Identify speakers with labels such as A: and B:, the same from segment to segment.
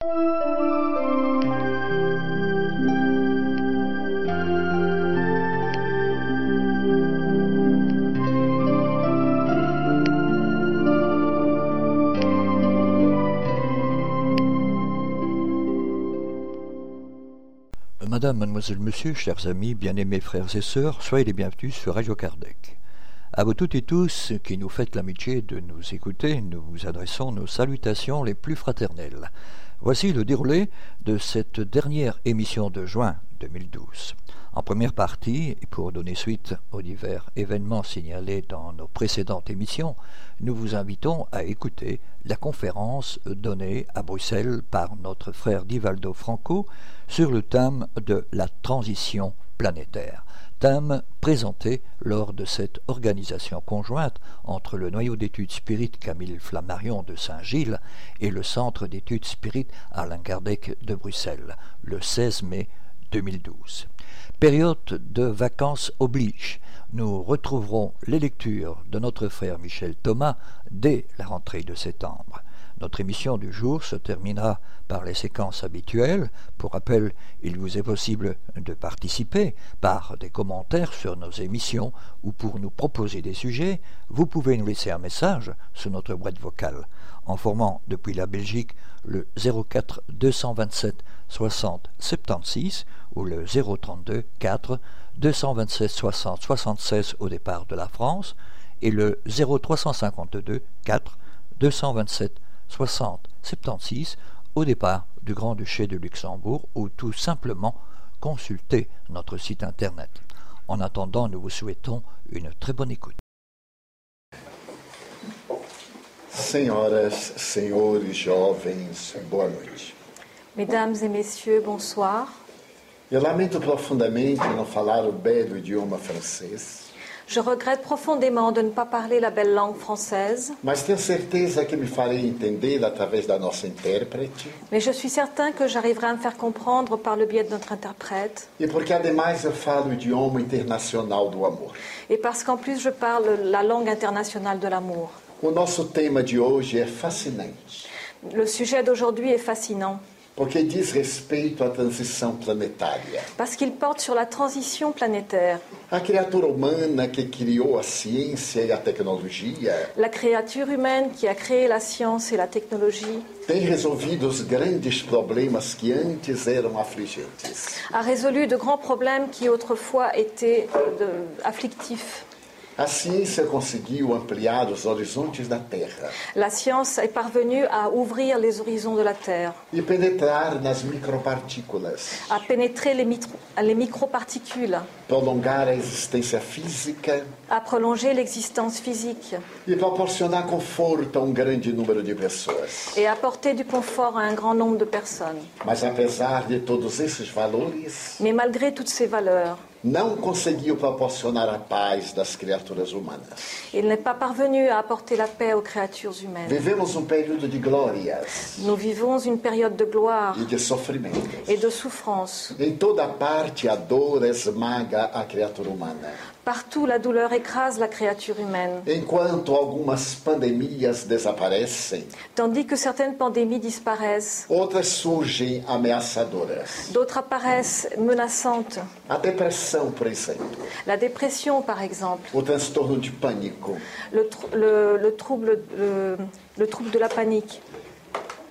A: Madame, mademoiselle, monsieur, chers amis, bien-aimés frères et sœurs, soyez les bienvenus sur Radio Kardec. À vous toutes et tous qui nous faites l'amitié de nous écouter, nous vous adressons nos salutations les plus fraternelles. Voici le déroulé de cette dernière émission de juin 2012. En première partie, et pour donner suite aux divers événements signalés dans nos précédentes émissions, nous vous invitons à écouter la conférence donnée à Bruxelles par notre frère Divaldo Franco sur le thème de la transition planétaire, thème présenté lors de cette organisation conjointe entre le noyau d'études spirites Camille Flammarion de Saint-Gilles et le centre d'études spirites Alain Kardec de Bruxelles, le 16 mai 2012. Période de vacances oblige. Nous retrouverons les lectures de notre frère Michel Thomas dès la rentrée de septembre. Notre émission du jour se terminera par les séquences habituelles. Pour rappel, il vous est possible de participer par des commentaires sur nos émissions ou pour nous proposer des sujets, vous pouvez nous laisser un message sur notre boîte vocale en formant depuis la Belgique le 04 227 60 76 ou le 032 4 227 60 76 au départ de la France et le 0352 4 227 60 76 au départ du Grand-Duché de Luxembourg ou tout simplement consulter notre site internet. En attendant, nous vous souhaitons une très bonne écoute.
B: Senhoras, senhores, jovens, boa noite.
C: Mesdames et messieurs, bonsoir.
B: Eu lamento profundamente não falar o belo idioma francês,
C: Je regrette profondément de ne pas parler la belle langue française,
B: mas tenho certeza que me farei entender através da nossa intérprete
C: mais je suis certain que j'arriverai à me faire comprendre par le biais de notre interprète.
B: e porque ademais eu falo o idioma internacional do amor.
C: Et parce qu'en plus je parle la langue internationale de l'amour.
B: O nosso tema de hoje é fascinante,
C: Le sujet d'aujourd'hui est fascinant
B: porque diz respeito à transição planetária.
C: parce qu'il porte sur la transition planétaire.
B: A criatura humana que criou a ciência e a tecnologia
C: La créature humaine qui a créé la science et la technologie
B: tem resolvido os grandes problemas que antes eram afligentes.
C: a résolu de grands problèmes qui autrefois étaient euh, de- afflictifs.
B: A ciência conseguiu ampliar os horizontes da Terra
C: La science est parvenue à ouvrir les horizons de la Terre,
B: e penetrar nas micropartículas,
C: à pénétrer les, mitro- les microparticules,
B: prolongar a existência física
C: à prolonger l'existence physique
B: e proporcionar conforto a um grande número de pessoas.
C: et apporter du confort à un grand nombre de personnes.
B: Mas apesar de todos esses valores,
C: Mais malgré toutes ces valeurs,
B: não conseguiu proporcionar a paz das criaturas humanas.
C: il n'est pas parvenu à apporter la paix aux créatures humaines.
B: Vivemos um período de glórias
C: Nous vivons une période de gloire
B: e de sofrimentos.
C: et de souffrance.
B: Em toda parte, a dor esmaga a criatura humana.
C: Partout, la douleur écrase la créature humaine,
B: Enquanto algumas pandemias desaparecem,
C: tandis que certaines pandémies disparaissent.
B: outras surgem ameaçadoras.
C: D'autres apparaissent menaçantes.
B: A depressão, por exemplo,
C: La dépression, par exemple,
B: o transtorno de pânico,
C: le, tr- le- le trouble, le- le trouble de la panique,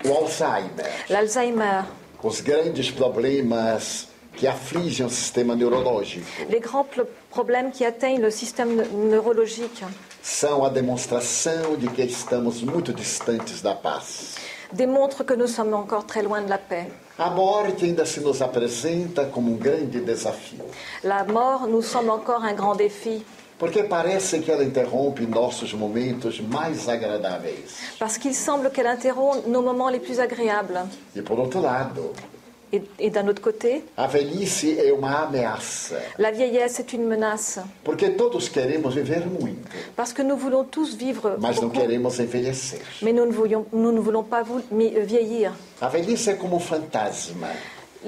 B: o Alzheimer,
C: l'Alzheimer,
B: os grandes problemas que afligem o sistema neurológico.
C: Les grands problèmes qui atteignent le système ne- neurologique
B: são a demonstração de que estamos muito distantes da paz.
C: démontrent que nous sommes encore très loin de la paix.
B: A morte ainda se nos apresenta como um grande desafio,
C: La mort nous semble encore un grand défi
B: porque parece que ela interrompe nossos momentos mais agradáveis.
C: parce qu'il semble qu'elle interrompt nos moments les plus agréables.
B: E por outro lado,
C: Et, et d'un autre côté,
B: a velhice é uma ameaça,
C: la vieillesse est une menace
B: porque todos queremos viver muito,
C: parce que nous voulons tous vivre,
B: mas não
C: beaucoup,
B: queremos envelhecer.
C: mais nous ne, voulions- nous ne voulons pas vou- mi- euh, vieillir.
B: A velhice é como um fantasma.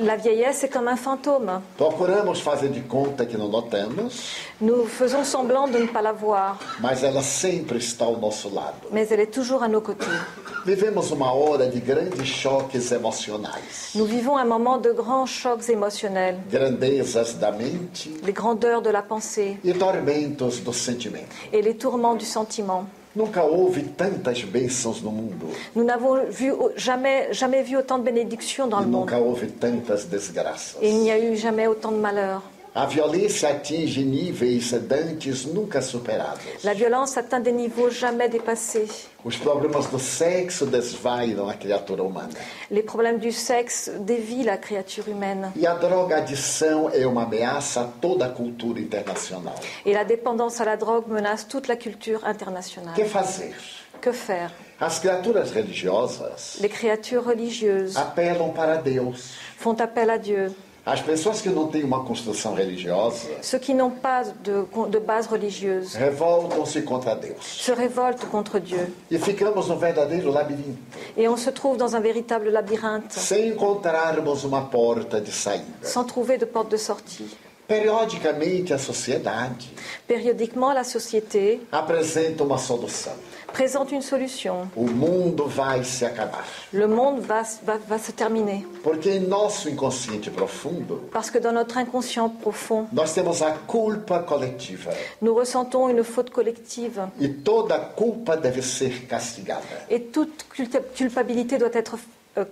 C: La vieillesse est comme un fantôme.
B: Procuramos fazer de conta que não notamos,
C: Nous faisons semblant de ne pas la voir,
B: mas ela sempre está ao nosso lado.
C: mais elle est toujours à nos côtés.
B: Vivemos uma hora de grandes choques emocionais,
C: Nous vivons un moment de grands chocs émotionnels,
B: grandezas da mente
C: les grandeurs de la pensée
B: e tormentos do sentimento.
C: et les tourments du sentiment.
B: Nunca houve tantas bênçãos no mundo,
C: Nous n'avons vu, jamais, jamais vu autant de bénédictions dans le monde.
B: nunca houve tantas desgraças.
C: Et il n'y a eu jamais autant de malheurs.
B: A violência atinge níveis dantes nunca superados.
C: La violence atteint des niveaux jamais dépassés.
B: Os problemas do sexo desvairam a criatura humana.
C: Les problèmes du sexe dévient la créature humaine.
B: E a drogadição é uma ameaça a toda a cultura internacional.
C: Et la dépendance à la drogue menace toute la culture internationale.
B: Que fazer?
C: Que faire
B: As criaturas religiosas
C: Les créatures religieuses
B: apelam para Deus.
C: font appel à Dieu.
B: As pessoas que não têm uma construção religiosa
C: Ceux qui n'ont pas de, de base religieuse
B: revoltam-se contra Deus.
C: se révoltent contre Dieu.
B: E ficamos num verdadeiro labirinto,
C: Et on se trouve dans un véritable labyrinthe,
B: sem encontrarmos uma porta de saída.
C: sans trouver de porte de sortie.
B: Periodicamente, a sociedade
C: Périodiquement, la société
B: apresenta uma solução.
C: Présente une solution.
B: O mundo vai se acabar.
C: Le monde va, va, va se terminer.
B: Porque em nosso inconsciente profundo,
C: Parce que dans notre inconscient profond,
B: nós temos a culpa coletiva.
C: nous ressentons une faute collective.
B: E toda culpa deve ser castigada.
C: Et toute culpa- culpabilité doit être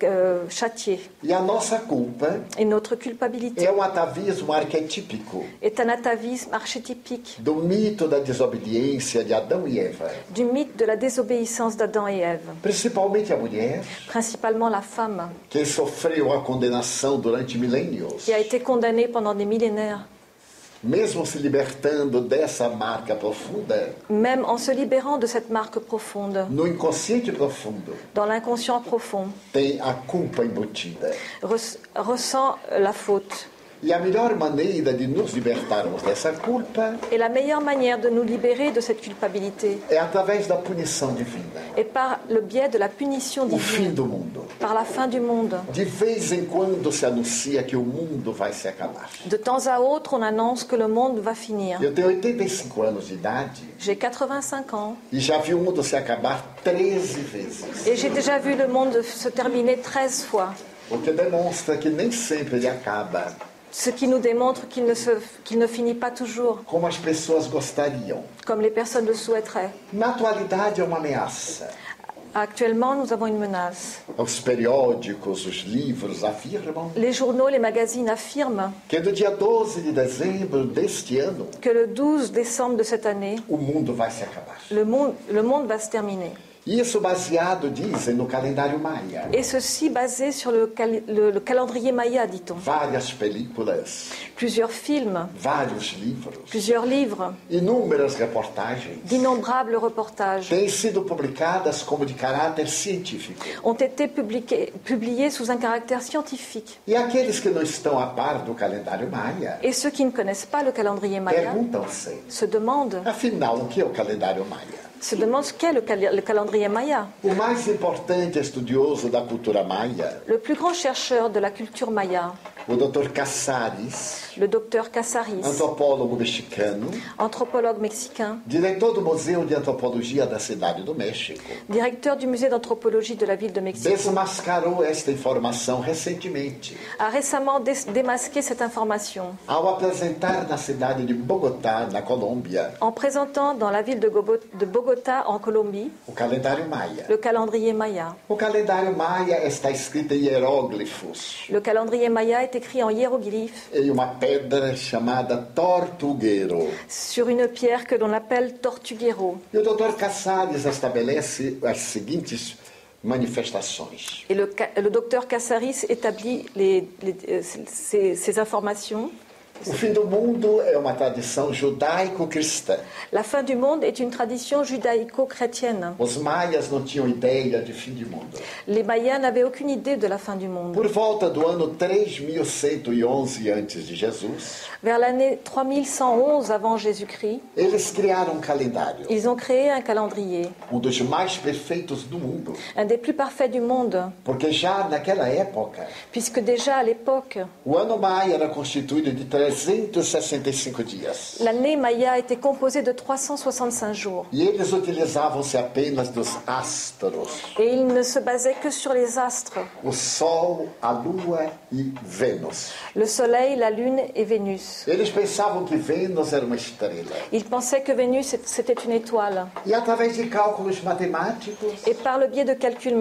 C: euh, euh.
B: E a nossa culpa
C: Et notre culpabilité
B: é um atavismo arquetípico
C: est un atavisme archétypique
B: do mito da desobediência de Adão e Eva.
C: du mythe de la désobéissance d'Adam et Ève,
B: Principalmente a mulher,
C: principalement la femme,
B: que sofreu a condenação durante milênios,
C: qui a été condamnée pendant des millénaires.
B: Mesmo se libertando dessa marca profunda,
C: Même en se libérant de cette marque profonde,
B: no inconsciente profundo
C: dans l'inconscient profond,
B: tem a culpa embutida.
C: res- ressent la faute.
B: E
C: Et la meilleure manière de nous libérer de cette culpabilité est par le biais de la punition divine, par la fin du monde.
B: De vez em quando se anuncia que o mundo vai se acabar.
C: De temps à autre, on annonce que le monde va finir.
B: Eu tenho 85 anos de idade
C: J'ai 85 ans
B: e já vi o mundo se acabar 13 vezes.
C: et j'ai déjà vu le monde se terminer 13 fois,
B: O que demonstra que nem sempre ele acaba
C: ce qui nous démontre qu'il ne, se- qu'il ne finit pas toujours
B: como as pessoas gostariam?
C: comme les personnes le souhaiteraient.
B: Na atualidade é uma ameaça.
C: Actuellement, nous avons une menace.
B: Os periódicos, os livros afirmam
C: Les journaux, les magazines affirment
B: que no dia 12 de dezembro deste ano
C: que le 12 décembre de cette année,
B: o mundo vai se acabar.
C: le monde, le monde va se terminer.
B: Isso baseado, dizem, no calendário maia.
C: Et ceci basé sur le, cal- le- le calendrier Maya, dit-on.
B: Várias películas,
C: Plusieurs films,
B: vários livros,
C: plusieurs livres,
B: inúmeras reportagens
C: d'innombrables reportages
B: têm sido publicadas como de caráter científico.
C: ont été publiqués- publiés sous un caractère scientifique.
B: E aqueles que não estão a par do calendário maia
C: Et ceux qui ne connaissent pas le calendrier Maya
B: perguntam-se:
C: se demandent,
B: afinal, o que é o calendário maia?
C: Se demandent ce qu'est le, le calendrier Maya. Le plus grand chercheur de la culture Maya,
B: o Dr. Cassares,
C: le docteur Casaris,
B: antropólogo mexicano,
C: anthropologue mexicain,
B: diretor do Museu de Antropologia da Cidade do México,
C: directeur du musée d'anthropologie de la ville de Mexico,
B: desmascarou esta informação recentemente
C: a récemment dé- démasqué cette information
B: ao apresentar na cidade de Bogotá, na Colômbia,
C: en présentant dans la ville de, Gobo- de Bogota, en Colombie,
B: o calendário maia.
C: le calendrier Maya.
B: O calendário maia está escrito em hieróglifos
C: Le calendrier Maya est écrit en hiéroglyphes
B: Tortugueiro.
C: sur une pierre que l'on appelle Tortuguero.
B: E o Dr. Cassares estabelece as seguintes manifestações.
C: Et le, le docteur Casaris établit les- les- euh, ces, ces informations.
B: O fim do mundo é uma tradição judaico-cristã.
C: La fin du monde est une tradition judaïco-chrétienne.
B: Os maias não tinham ideia de fim de mundo.
C: Les Mayas n'avaient aucune idée de la fin du monde.
B: Por volta do ano 3111 antes de Jesus,
C: Vers l'année 3111 avant Jésus-Christ,
B: eles criaram um calendário,
C: ils ont créé un calendrier,
B: um dos mais perfeitos do mundo,
C: un des plus parfaits du monde,
B: porque já naquela época
C: puisque déjà à l'époque,
B: o ano maia era constituído de 365 dias.
C: l'année Maya était composée de 365 jours.
B: E eles utilizavam-se apenas dos astros,
C: Et ils ne se basaient que sur les astres,
B: o Sol, a Lua e Vênus.
C: le Soleil, la Lune et Vénus.
B: Eles pensavam que Vênus era uma estrela.
C: Ils pensaient que Vénus c'était une étoile.
B: E através de cálculos matemáticos,
C: Et par le biais de calculs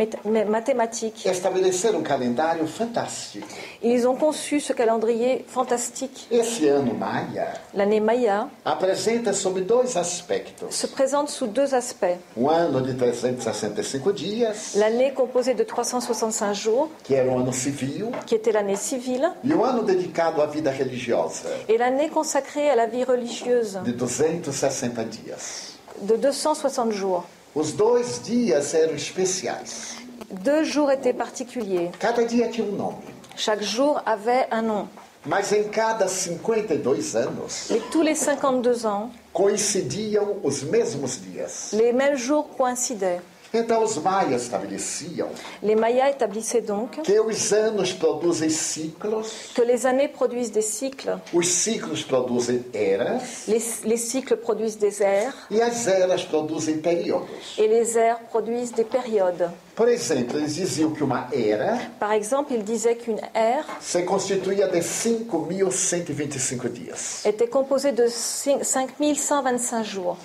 C: mathématiques,
B: estabeleceram um calendário fantástico.
C: ils ont conçu ce calendrier fantastique.
B: Esse ano maia
C: L'année Maya
B: apresenta sob dois aspectos.
C: se présente sous deux aspects.
B: Um ano de 365 dias,
C: L'année composée de 365 jours,
B: que era um ano civil,
C: qui était l'année civile,
B: e um ano dedicado à vida religiosa,
C: et l'année consacrée à la vie religieuse
B: de 260 dias.
C: de 260 jours.
B: Os dois dias eram especiais.
C: Deux jours étaient particuliers.
B: Cada dia tinha um nome.
C: Chaque jour avait un nom.
B: Mas em cada 52 anos
C: Et tous les 52 ans,
B: coincidiam os mesmos dias.
C: les mêmes jours coïncidaient.
B: Então os maias estabeleciam
C: Les Mayas établissaient donc
B: que os anos produzem ciclos,
C: que les années produisent des cycles,
B: os ciclos produzem eras
C: les, les cycles produisent des ères,
B: e as eras produzem períodos.
C: et les ères produisent des périodes.
B: Por exemplo, eles diziam que uma era
C: Par exemple, il disait qu'une ère
B: se constituía de 5.125 dias.
C: était composée de cin- 5125 jours.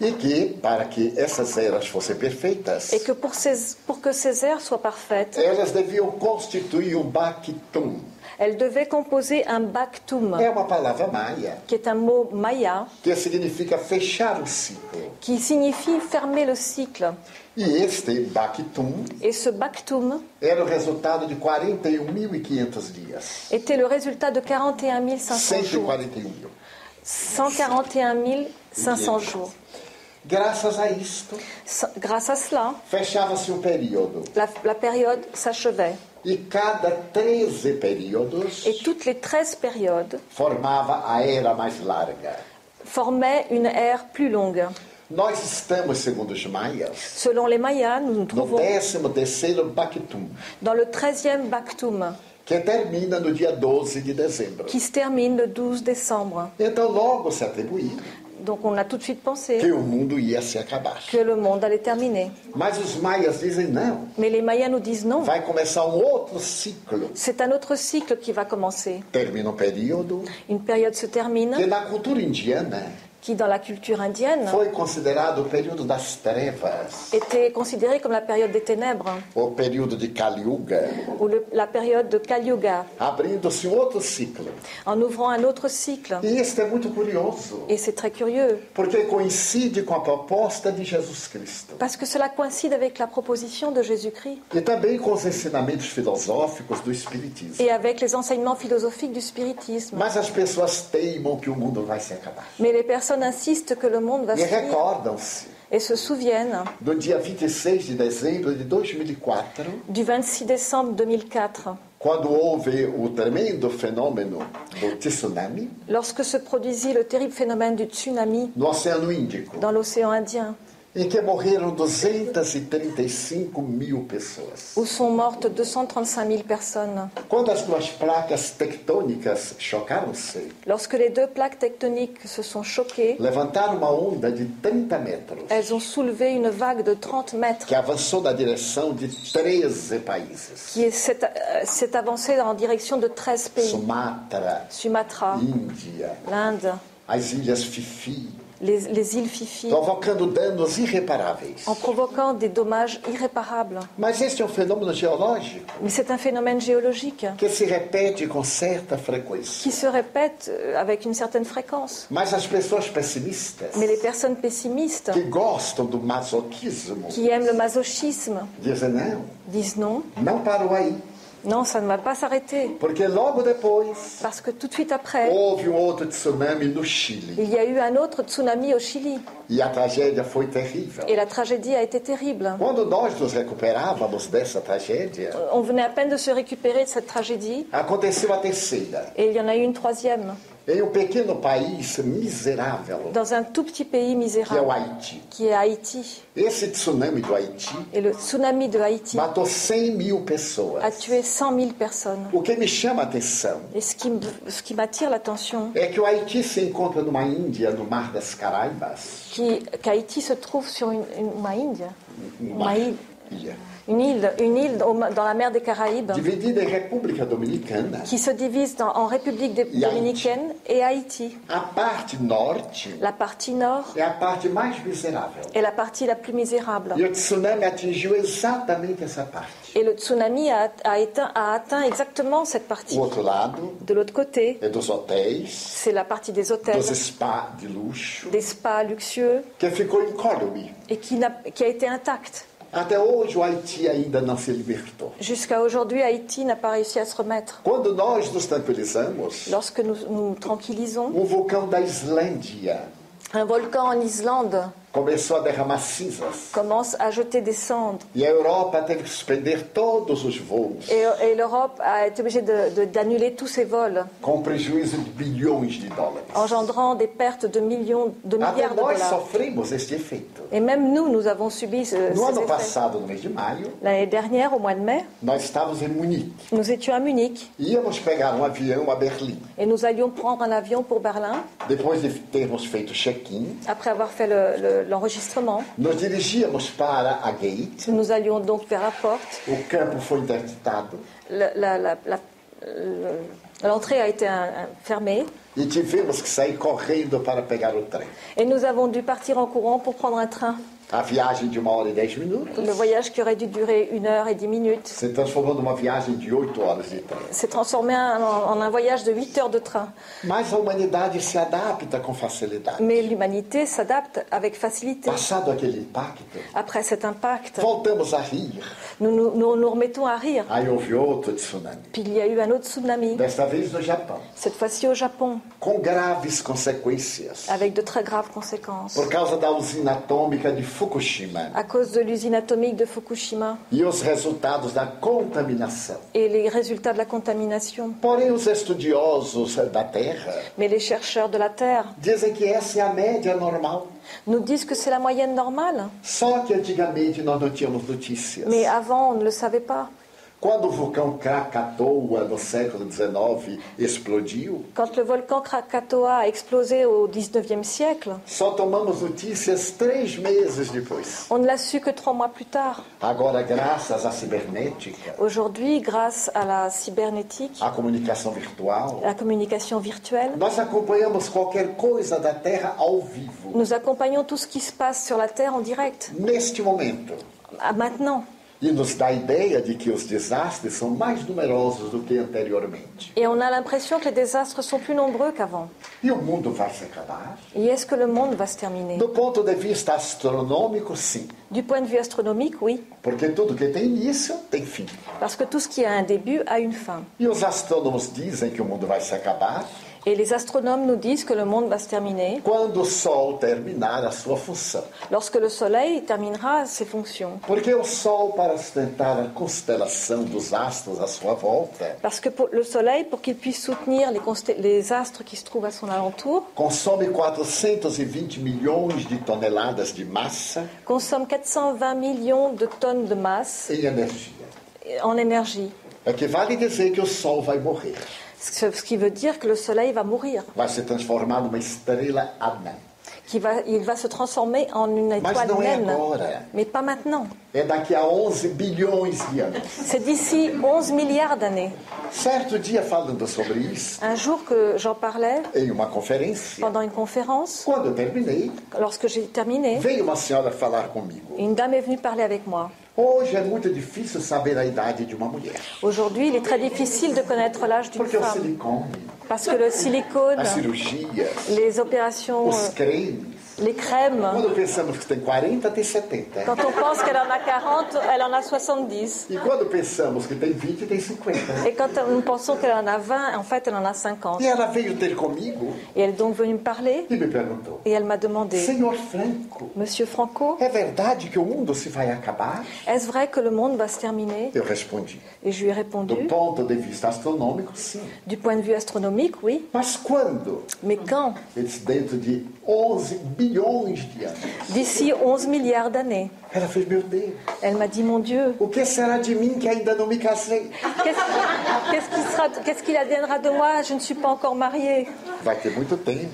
B: E que, para que essas eras fossem perfeitas,
C: Et que pour, ces, pour que ces ères soient parfaites,
B: elas deviam constituir um bactum.
C: elles devaient composer un bactum,
B: É uma palavra maia
C: qui est un mot maya,
B: que significa fechar o ciclo.
C: qui signifie fermer le cycle.
B: E este bactum
C: Et ce bactum
B: era o resultado de 41.500 dias.
C: était le résultat de 41 500 jours.
B: 141 mil.
C: 141 500 jours.
B: Graças a isto,
C: S- Grâce à cela,
B: fechava-se um período.
C: la, la période s'achevait.
B: E cada 13 períodos
C: Et toutes les 13 périodes
B: formava a era mais larga.
C: formaient une ère plus longue.
B: Nós estamos, segundo os maias,
C: Selon les Mayas, nous nous
B: no
C: trouvons
B: 13º Bactum,
C: dans le 13e Bactum,
B: que termina no dia 12 de dezembro.
C: qui se termine le 12 décembre.
B: Então logo se atribuía
C: Donc on a tout de suite
B: que
C: pensé
B: o mundo ia se acabar.
C: que le monde allait terminer.
B: Mas os maias dizem não,
C: Mais les Mayas nous disent non.
B: vai começar um outro ciclo.
C: C'est un autre cycle qui va commencer.
B: Termina um período
C: Une période se termine
B: que na cultura indiana
C: qui, dans la culture indienne, était considérée comme la période des ténèbres, ou le- la période de Kali Yuga,
B: um
C: en ouvrant un autre cycle.
B: E
C: Et c'est très curieux, parce que cela coïncide avec la proposition de Jésus-Christ.
B: E
C: et avec les enseignements philosophiques du spiritisme. Mais les personnes insistent que le monde va se
B: recordam-se
C: et se souviennent
B: do dia 26 de dezembro de 2004,
C: du 26 décembre 2004,
B: quando houve o tremendo fenômeno do tsunami.
C: Lorsque se produisit le terrible phénomène du tsunami
B: no Oceano Índico,
C: dans l'océan Indien,
B: em que morreram 235 mil pessoas.
C: où sont mortes 235 000 personnes.
B: Quando as duas placas tectônicas chocaram-se,
C: Lorsque les deux plaques tectoniques se sont choquées,
B: levantaram uma onda de 30 metros,
C: elles ont soulevé une vague de 30 mètres
B: que avançou na direção de 13 países:
C: qui est- s'est euh, s'est avancée en direction de 13 pays.
B: Sumatra,
C: Sumatra,
B: Índia,
C: l'Inde,
B: as ilhas Fifi,
C: les, les îles Fifi,
B: provocando danos irreparáveis.
C: en provoquant des dommages irréparables.
B: Mas este é um fenômeno geológico
C: Mais c'est un phénomène géologique
B: que se repete com certa frequência.
C: qui se répète avec une certaine fréquence.
B: Mas as pessoas pessimistas,
C: Mais les personnes pessimistes
B: que gostam do masoquismo,
C: qui aiment le masochisme
B: dizem não,
C: disent non,
B: não parou aí.
C: Non, ça ne va pas s'arrêter.
B: Porque logo depois
C: Parce que tout de suite après,
B: houve um outro tsunami no Chile.
C: il y a eu un autre tsunami au Chili.
B: E a tragédia foi terrível.
C: Et la tragédie a été terrible.
B: Quando nós nos recuperávamos dessa tragédia,
C: On venait à peine de se récupérer de cette tragédie.
B: aconteceu a terceira.
C: Et il y en a eu une troisième.
B: Em um pequeno país miserável,
C: Dans un tout petit pays
B: que é o
C: misérable,
B: Haiti.
C: qui est Haïti.
B: Esse tsunami do Haiti
C: Et le tsunami de Haïti
B: matou 100 mil
C: a
B: pessoas.
C: tué 100 000 personnes.
B: O que me chama a atenção
C: Et ce qui, ce qui m'attire l'attention,
B: é que o Haiti se encontra numa Índia, no Mar das Caraíbas.
C: qui- qu'Haïti se trouve sur une, une, uma Índia,
B: Um
C: uma
B: mar-
C: île,
B: ilha,
C: une île, une île dans la mer des Caraïbes, qui se divise dans- en République
B: Et
C: dominicaine et Haïti.
B: A
C: La partie nord.
B: A
C: est la partie la plus misérable.
B: E tsunami atingiu exatamente essa parte.
C: Et le tsunami a, a éteint- a atteint exactement cette partie. De l'autre côté, c'est la partie des hôtels,
B: dos spas de luxo,
C: des spas luxueux, et qui, n'a- qui a été intacte.
B: Até hoje o Haiti ainda não se libertou.
C: Jusqu'à aujourd'hui, Haïti n'a pas réussi à se remettre.
B: Quando nós nos tranquilizamos,
C: Lorsque nous nous tranquillisons,
B: um vulcão da Islândia
C: un volcan en Islande
B: começou a derramar cinzas.
C: commence à jeter des cendres.
B: E a Europa teve que suspender todos os voos,
C: Et, et l'Europe a été obligée d'annuler tous ses vols,
B: com prejuízo de bilhões de dólares.
C: engendrant des pertes de millions, de
B: Até
C: milliards de
B: nós
C: dollars.
B: sofremos este efeito.
C: Et même nous, nous avons subi ce-
B: No
C: ces
B: ano
C: effets.
B: passado, no mês de maio,
C: L'année dernière, au mois de mai,
B: nós estávamos em Munique.
C: nous étions à Munich
B: Íamos pegar um avião a Berlim.
C: et nous allions prendre un avion pour Berlin
B: Depois de termos feito check-in,
C: après avoir fait le- le- l'enregistrement. nous allions donc vers la porte. Le- L'entrée a été un- un- fermée et nous avons dû partir en courant pour prendre un train.
B: A viagem de uma hora e dez minutos
C: Le voyage qui aurait dû durer une heure et dix minutes
B: se transformou numa viagem de oito horas de trem.
C: s'est transformé en, en un voyage de 8 heures de train.
B: Mas a humanidade se adapta com facilidade.
C: Mais l'humanité s'adapte avec facilité.
B: Passado aquele impacto,
C: Après cet impact,
B: voltamos a rir.
C: nous nous, nous nous remettons à rire.
B: Aí houve outro tsunami.
C: Puis il y a eu un autre tsunami,
B: Desta vez no Japão,
C: cette fois-ci au Japon,
B: com graves consequências.
C: avec de très graves conséquences.
B: Por causa da usina atômica de Fukushima
C: À cause de l'usine atomique de Fukushima
B: e os resultados da contaminação.
C: et les résultats de la contamination.
B: Porém, os estudiosos da Terra
C: Mais les chercheurs de la Terre
B: dizem que essa é a média normal.
C: nous disent que c'est la moyenne normale.
B: Só que antigamente nós não tínhamos notícias.
C: Mais avant, on ne le savait pas.
B: Quando o vulcão Krakatoa, no século XIX, explodiu,
C: Quand le volcan Krakatoa a explosé au 19e siècle,
B: só tomamos notícias três meses depois.
C: on ne l'a su que trois mois plus tard.
B: Agora, graças à cibernética,
C: Aujourd'hui, grâce à la cybernétique,
B: à comunicação virtual,
C: à la communication virtuelle,
B: nós acompanhamos qualquer coisa da Terra ao vivo,
C: nous accompagnons tout ce qui se passe sur la Terre en direct,
B: neste momento.
C: à maintenant.
B: E nos dá a ideia de que os desastres são mais numerosos do que anteriormente.
C: Et on a l'impression que les désastres sont plus nombreux qu'avant.
B: E o mundo vai se acabar?
C: Et est-ce que le monde va se terminer
B: Do ponto de vista astronômico, sim.
C: Du point de vue astronomique, oui.
B: Porque tudo que tem início tem fim.
C: Parce que tout ce qui a un début a une fin.
B: E os astrônomos dizem que o mundo vai se acabar
C: Et les astronomes nous disent que le monde va se terminer
B: quando o Sol terminar a sua função.
C: lorsque le Soleil terminera ses fonctions.
B: Porque o Sol, para sustentar a constelação dos astros à sua volta,
C: Parce que pour le Soleil, pour qu'il puisse soutenir les, astres qui se trouvent à son alentour,
B: consome 420 milhões de toneladas de massa
C: consomme 420 millions de tonnes de masse
B: em energia.
C: en énergie.
B: Dizer que o Sol vai morrer,
C: Ce qui veut dire que le Soleil va mourir,
B: vai se transformar numa estrela anã.
C: qu'il va, il va se transformer en une étoile naine. Mais pas maintenant.
B: É daqui a 11 bilhões de anos.
C: C'est d'ici 11 milliards d'années.
B: Certo dia, falando sobre isso,
C: Un jour que j'en parlais
B: em uma conferência,
C: pendant une conférence,
B: quando eu terminei,
C: lorsque j'ai terminé,
B: veio uma senhora falar comigo.
C: une dame est venue parler avec moi.
B: Hoje é muito difícil saber a idade de uma mulher.
C: Aujourd'hui, il est très difficile de connaître l'âge d'une femme
B: silicone,
C: parce que le silicone,
B: a cirurgia,
C: les opérations,
B: os cremes,
C: Les crèmes,
B: Quando pensamos que tem 40, tem 70.
C: quand on pense qu'elle en a 40, elle en a 70.
B: E quando pensamos que tem 20, tem 50.
C: Et quand nous pensons qu'elle en a 20, en fait, elle en a 50.
B: E ela veio ter comigo
C: Et elle est donc venue me parler
B: e me perguntou:
C: et elle m'a demandé,
B: Senhor Franco,
C: Monsieur Franco,
B: é verdade que o mundo se vai acabar?
C: est-ce vrai que le monde va se terminer?
B: Eu respondi:
C: Et je lui ai
B: Do
C: répondu,
B: ponto de vista astronômico, sim.
C: du point de vue astronomique, oui.
B: Mas quando?
C: Mais quand?
B: Dentro de 11 bilhões de anos.
C: D'ici 11 milliards d'années.
B: Ela fez: Meu Deus,
C: Elle m'a dit, mon Dieu,
B: o que será de mim que ainda não me casei?
C: qu'est-ce qu'est-ce qui sera, qu'est-ce qu'il adviendra de moi? Je ne suis pas encore mariée.
B: Vai ter muito tempo,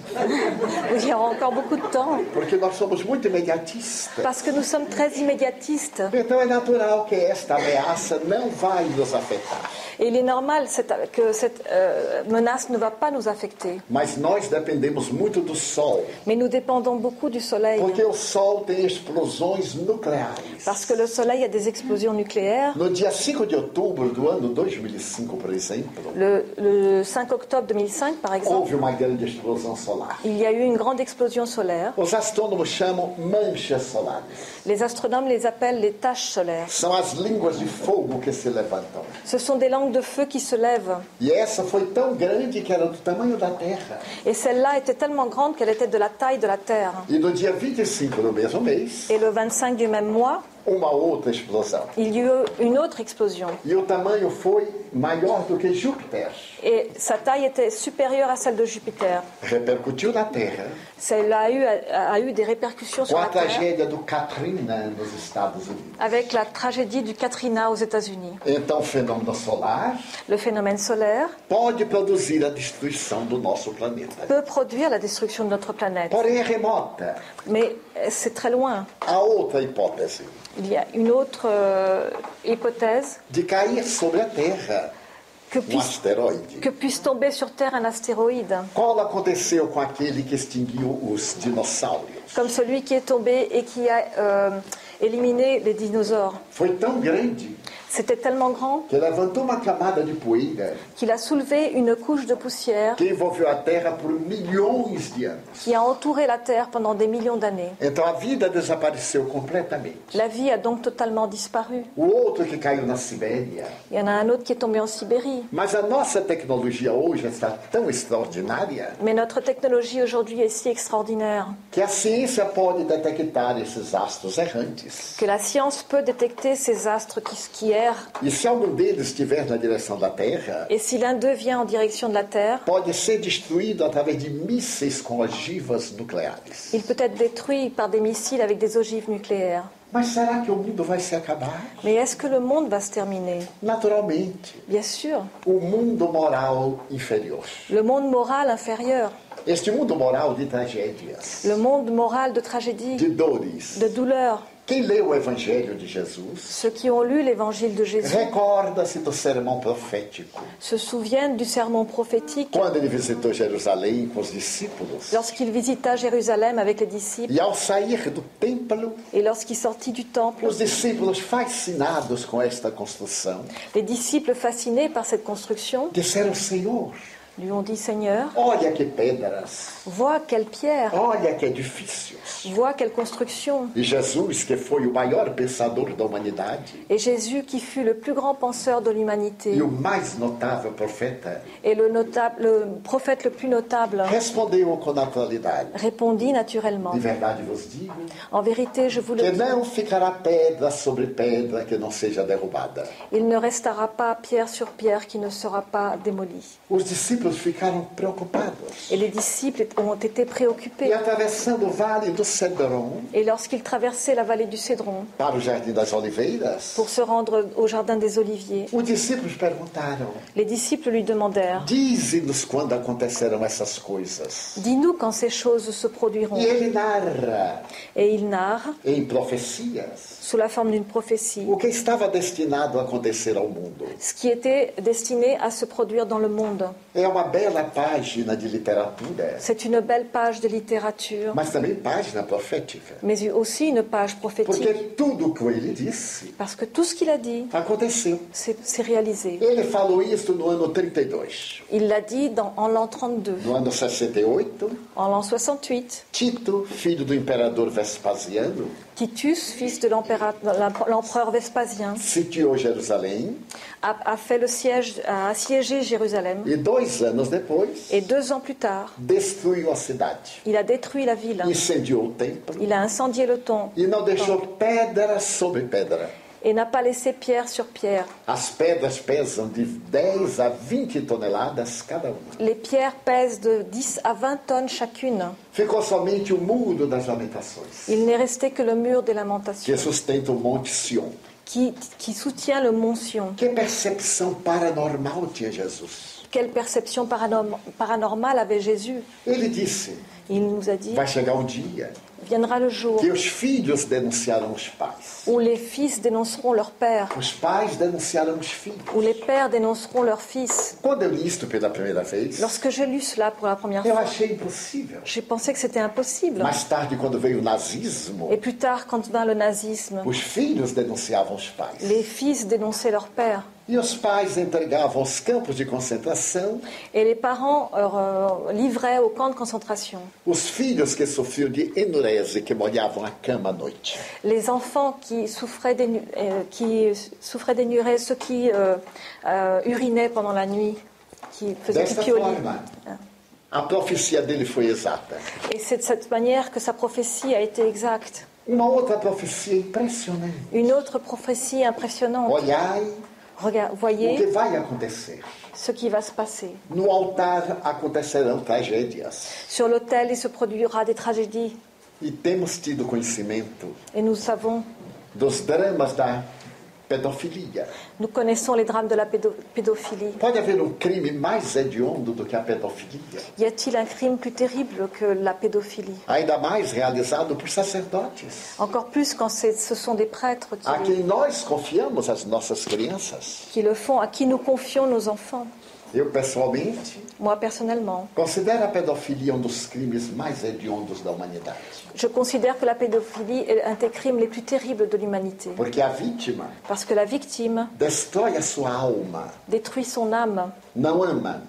C: Il y aura encore beaucoup de temps.
B: porque nós somos muito imediatistas.
C: Parce que nous sommes très immédiatistes.
B: Então é natural que esta ameaça não vai nos afetar.
C: Et il est normal cette- que cette euh, menace ne va pas nous affecter.
B: Mas nós dependemos muito do Sol,
C: Mais nous dépendons beaucoup du Soleil.
B: porque o Sol tem explosões nucleares.
C: Parce que le Soleil a des explosions nucléaires.
B: No dia 5 de outubro do ano 2005, por exemplo,
C: Le, le 5 octobre 2005, par exemple,
B: houve uma grande explosão solar.
C: il y a eu une grande explosion solaire.
B: Os astrônomos chamam manchas solares.
C: Les astronomes les appellent les taches solaires.
B: São as línguas de fogo que se levantam.
C: Ce sont des langues de feu qui se lèvent.
B: E essa foi tão grande que era do tamanho da Terra.
C: Et celle-là était tellement grande qu'elle était de la taille de la Terre.
B: E no dia 25 do mesmo mês,
C: Et le 25 du même mois,
B: uma outra explosão.
C: il y eut une autre explosion.
B: E o tamanho foi maior do que Júpiter.
C: Et sa taille était supérieure à celle de Jupiter.
B: Repercutiu na Terra
C: Celle-là a eu, a, a eu des répercussions
B: com
C: sur
B: a
C: la Terre
B: tragédia do Katrina nos Estados Unidos.
C: avec la tragédie du Katrina aux États-Unis.
B: Então, o fenômeno solar
C: Le phénomène solaire
B: pode produzir a destruição do nosso planeta.
C: peut produire la destruction de notre planète.
B: Porém, é remota.
C: Mais c'est très loin.
B: Há outra hipótese
C: Il y a une autre euh, hypothèse
B: de cair sobre a Terra
C: que
B: um
C: puisse,
B: asteroide.
C: que puisse tomber sur Terre un astéroïde,
B: Qual aconteceu com aquele que extinguiu os dinossauros?
C: comme celui qui est tombé et qui a euh, éliminé les dinosaures.
B: Foi tão grande
C: C'était tellement grand qu'il a soulevé une couche de poussière qui a entouré la Terre pendant des millions d'années. La vie a donc totalement disparu. Il y en a un autre qui est tombé en Sibérie. Mais notre technologie aujourd'hui est si extraordinaire
B: que
C: la science peut détecter ces astres qui, qui errent.
B: E se algum deles estiver na direção da Terra,
C: Et si l'un d'eux vient en direction de la Terre,
B: pode ser destruído através de mísseis com ogivas nucleares.
C: il peut être détruit par des missiles avec des ogives nucléaires.
B: Mas será que o mundo vai se acabar?
C: Mais est-ce que le monde va se terminer?
B: Naturalmente,
C: Bien sûr.
B: o mundo moral inferior.
C: Le monde moral inférieur,
B: Este mundo moral de tragédias,
C: le monde moral de tragédie,
B: de dores.
C: de douleur.
B: Quem leu o Evangelho de Jesus
C: Ceux qui ont lu l'évangile de Jésus
B: recorda-se do sermão profético.
C: se souviennent du sermon prophétique
B: Quando ele visitou Jerusalém com os discípulos.
C: lorsqu'il visita Jérusalem avec les disciples
B: E ao sair do templo,
C: et lorsqu'il sortit du temple,
B: os discípulos fascinados com esta construção
C: les disciples fascinés par cette construction
B: disseram: Senhor,
C: lui ont dit Seigneur,
B: olha que pedras,
C: vois quelle pierre,
B: olha que edifícios.
C: vois quelle construction.
B: E Jesus, que foi o maior pensador da humanidade
C: Et Jésus, qui fut le plus grand penseur de l'humanité
B: e o mais notável profeta,
C: et le, notable, le prophète le plus notable,
B: respondeu com naturalidade:
C: répondit naturellement
B: De verdade vos digo
C: En vérité, je vous le
B: que
C: dis,
B: não ficará pedra sobre pedra que não seja derrubada.
C: il ne restera pas pierre sur pierre qui ne sera pas démolie.
B: Os discípulos.
C: Et les disciples ont été préoccupés.
B: E
C: Et lorsqu'ils traversaient la vallée du Cédron pour se rendre au jardin des Oliviers, les disciples lui demandèrent
B: Dize-nos quando acontecerão essas coisas.
C: Dis-nous quand ces choses se produiront.
B: E
C: Et il narre, sous la forme d'une prophétie,
B: o que estava destinado a acontecer ao mundo.
C: ce qui était destiné à se produire dans le monde.
B: É uma uma bela página de literatura,
C: C'est une belle page de littérature,
B: mas também página profética.
C: mais aussi une page prophétique.
B: Porque tudo o que ele disse
C: Parce que tout ce qu'il a dit,
B: aconteceu.
C: c'est réalisé.
B: Ele falou isso no ano 32.
C: Il l'a dit dans, en l'an 32.
B: No ano 68,
C: En l'an 68,
B: Tito, filho do imperador Vespasiano,
C: Titus, fils de l'empereur Vespasien,
B: sitiou Jerusalém
C: a, a fait le siège, a assiégé Jérusalem.
B: e dois anos depois
C: Et deux ans plus tard,
B: destruiu a cidade,
C: il a détruit la ville.
B: incendiou o templo
C: Il a incendié le temple
B: e não deixou pedra sobre pedra.
C: et n'a pas laissé pierre sur pierre.
B: As pedras pesam de 10 a 20 toneladas cada uma.
C: Les pierres pèsent de 10 à 20 tonnes chacune.
B: Ficou somente o muro das lamentações,
C: Il n'est resté que le mur des
B: que
C: lamentations
B: sustenta o Monte Sião.
C: Qui, qui soutient le mont Sion.
B: Que percepção paranormal tinha Jesus?
C: Quelle perception paranorm- paranormale avait Jésus?
B: Ele disse:
C: Il nous a dit,
B: vai chegar um dia
C: viendra le jour
B: que os filhos denunciarão os pais,
C: où les fils dénonceront leur père,
B: os pais denunciarão os filhos.
C: où les pères dénonceront leurs fils.
B: Quando eu li isto pela primeira vez,
C: Lorsque j'ai lu cela pour la première
B: eu
C: fois,
B: achei impossível.
C: j'ai pensé que c'était impossible.
B: Mais tarde, quando veio o nazismo,
C: Et plus tard, quand vint le nazisme,
B: os filhos denunciavam os pais.
C: les fils dénonçaient leur père.
B: E os pais entregavam aos campos de concentração
C: Et les parents euh, livraient au camp de concentration.
B: os filhos que sofriam de enurese, que molhavam a cama à noite.
C: Les enfants qui souffraient d'énu- euh, qui souffraient d'énurer, ceux qui euh, urinaient pendant la nuit, qui faisaient
B: Desta
C: pipi au lit.
B: forma, a profecia dele foi exata.
C: Et c'est de cette manière que sa prophétie a été exacte.
B: Uma outra profecia impressionante.
C: Une autre prophétie impressionnante.
B: Olhai
C: Regarde,
B: o que
C: voyez
B: vai acontecer?
C: ce qui va se passer.
B: No altar acontecerão tragédias.
C: Sur l'autel, il se produira des tragédies.
B: E temos tido conhecimento
C: Et nous savons,
B: dos dramas da pedofilia.
C: nous connaissons les drames de la pédo- pédophilie.
B: Pode haver um crime mais hediondo do que a pedofilia,
C: Y a-t-il un crime plus terrible que la pédophilie?
B: Ainda mais realizado por sacerdotes,
C: Encore plus quand ce sont des prêtres qui,
B: a quem nós confiamos as nossas crianças.
C: qui le font, à qui nous confions nos enfants.
B: Eu, pessoalmente,
C: Moi, personnellement,
B: considero a pedofilia um dos crimes mais hediondos da humanidade.
C: je considère que la pédophilie est un des crimes les plus terribles de l'humanité.
B: Porque a vítima
C: Parce que la victime
B: destrói a sua alma,
C: détruit son âme.
B: não ama,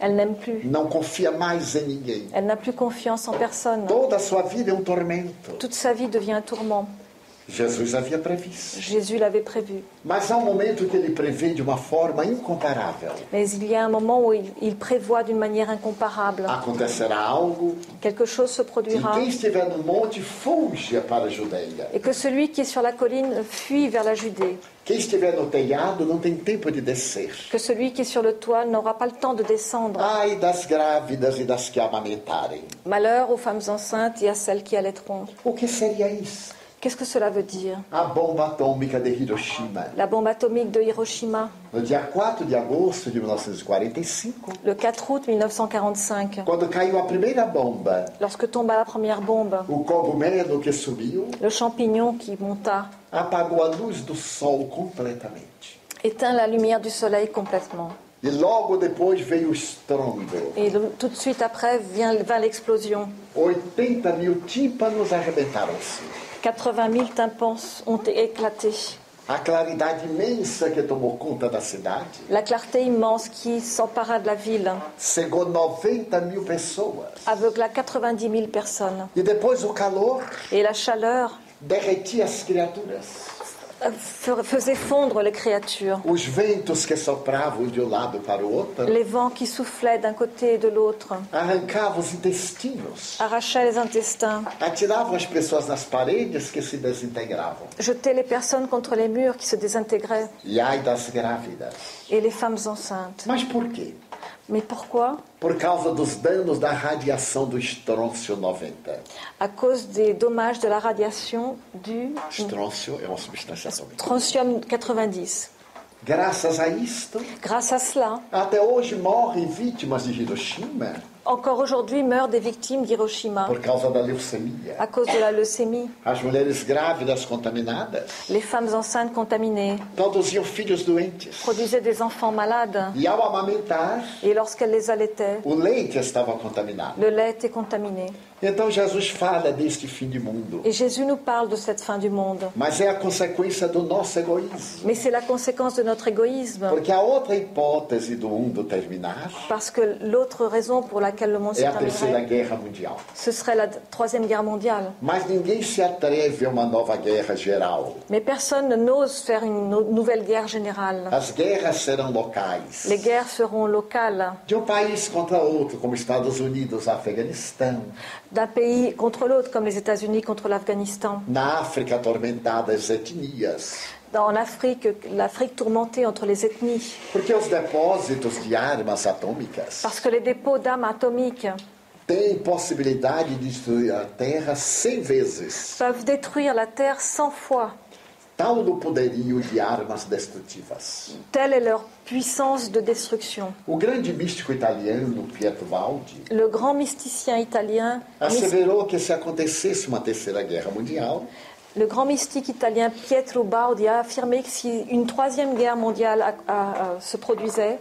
C: Elle n'aime plus.
B: não confia mais em ninguém.
C: Elle n'a plus confiance en personne.
B: Toda sua vida é um tormento.
C: Toute sa vie devient un tourment.
B: Jesus havia previsto.
C: Jésus l'avait prévu.
B: Mas há um momento que ele prevê de uma forma incomparável.
C: Mais il y a un moment où il, il prévoit d'une manière incomparable.
B: Acontecerá algo
C: Quelque chose se produira.
B: quem estiver no monte fuja para a Judeia.
C: Et que celui qui est sur la colline fuit vers la Judée.
B: Quem estiver no telhado não tem tempo de descer.
C: Que celui qui est sur le toit n'aura pas le temps de descendre.
B: Ai das grávidas e das que amamentarem.
C: Malheur aux femmes enceintes et à celles qui allaiteront.
B: O que seria isso?
C: Qu'est-ce que cela veut dire
B: A bomba atômica de Hiroshima.
C: La bombe atomique de Hiroshima,
B: No dia 4 de agosto de 1945,
C: le 4 août 1945,
B: quando caiu a primeira bomba,
C: lorsque tomba la première bombe,
B: o cogumelo que subiu
C: le champignon qui monta
B: apagou a luz do sol completamente.
C: éteint la lumière du soleil complètement.
B: E logo depois veio o estrondo.
C: Et le- tout de suite après vient, vint l'explosion.
B: 80 mil tímpanos arrebentaram-se.
C: 80 000 tympans ont éclaté.
B: A claridade imensa que tomou conta da cidade
C: La clarté immense qui s'empara de la ville
B: cegou 90 mil pessoas.
C: aveugla 90 000 personnes.
B: E depois o calor
C: Et la chaleur
B: derretia as criaturas.
C: Euh, faisait fondre les créatures.
B: Os ventos que sopravam de um lado para o outro
C: Les vents qui soufflaient d'un côté et de l'autre
B: arrancavam os intestinos,
C: arrachaient les intestins,
B: atiravam as pessoas nas paredes que se desintegravam.
C: jetaient les personnes contre les murs qui se désintégraient
B: E ai das grávidas.
C: et les femmes enceintes.
B: Mas por quê?
C: Mais pourquoi
B: Por causa dos danos da radiação do estrôncio 90.
C: À cause des dommages de la radiation du
B: Estrôncio é uma substância atômica.
C: strontium 90.
B: Graças a isto,
C: Grâce à cela,
B: até hoje morrem vítimas de Hiroshima
C: Encore aujourd'hui meurent des victimes d'Hiroshima
B: por causa da leucemia.
C: à cause de la leucémie,
B: As mulheres grávidas contaminadas
C: les femmes enceintes contaminées,
B: produziam filhos doentes.
C: produisaient des enfants malades
B: E ao amamentar,
C: et lorsqu'elles les allaitaient,
B: o leite estava contaminado.
C: le lait était contaminé.
B: Então Jesus fala deste fim de mundo.
C: Et Jésus nous parle de cette fin du monde.
B: Mas é a consequência do nosso egoísmo.
C: Mais c'est la conséquence de notre égoïsme.
B: Porque a outra hipótese do mundo terminar
C: Parce que l'autre raison pour laquelle le monde se ce serait la Troisième Guerre mondiale. Mais personne n'ose faire une no- nouvelle guerre générale. Les guerres seront locales,
B: De um
C: d'un pays contre l'autre, comme les États-Unis contre l'Afghanistan.
B: Na África, atormentadas etnias.
C: Dans- En Afrique, l'Afrique tourmentée entre les ethnies.
B: Atômicas
C: Parce que les dépôts d'armes atomiques
B: têm possibilidade de destruir a Terra 100 vezes.
C: peuvent détruire la Terre 100 fois.
B: Tal o poderio de armas destrutivas.
C: Telle est leur puissance de destruction.
B: O grande místico italiano Pietro Valdi
C: Le grand mysticien italien,
B: asseverou que se acontecesse uma terceira guerra mundial,
C: le grand mystique italien Pietro Baudi a affirmé que si une troisième guerre mondiale a- a- a- se produisait,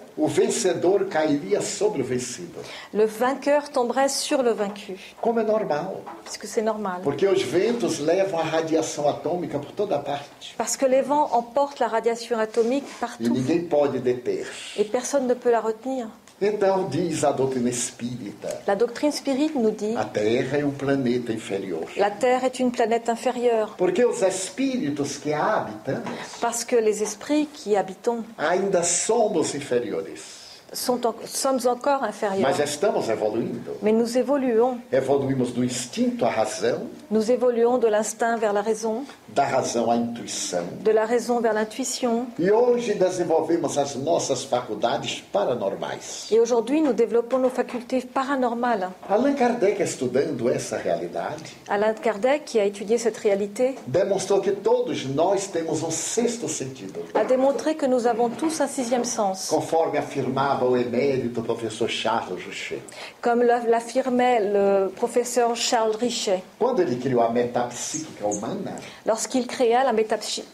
C: le vainqueur tomberait sur le vaincu,
B: Como é normal.
C: puisque c'est normal? Parce que les vents emportent la radiation atomique
B: E
C: partout et personne ne peut la retenir.
B: Então, diz a doutrina espírita,
C: La doctrine spirit nous dit
B: a Terra é um planeta inferior.
C: la Terre est une planète inférieure
B: Porque os espíritos que a habitamos
C: parce que les esprits qui habitons
B: ainda somos inferiores.
C: Sont sommes encore inférieurs.
B: Mas estamos evoluindo.
C: Mais nous évoluons.
B: Evoluímos do instinto à razão,
C: Nous évoluons de l'instinct vers la raison,
B: da razão à intuição.
C: de la raison vers l'intuition.
B: E hoje desenvolvemos as nossas faculdades paranormais.
C: Et aujourd'hui, nous développons nos facultés paranormales.
B: Allan Kardec, estudando essa realidade,
C: Alain Kardec, qui a étudié cette réalité,
B: demonstrou que todos nós temos um sexto sentido.
C: a démontré que nous avons tous un sixième sens.
B: Conforme afirmava o emérito professor Charles Juchet.
C: Comme l'a- l'affirmait le professeur Charles Richet,
B: Quando ele criou a metapsíquica humana,
C: lorsqu'il créa la métapsychique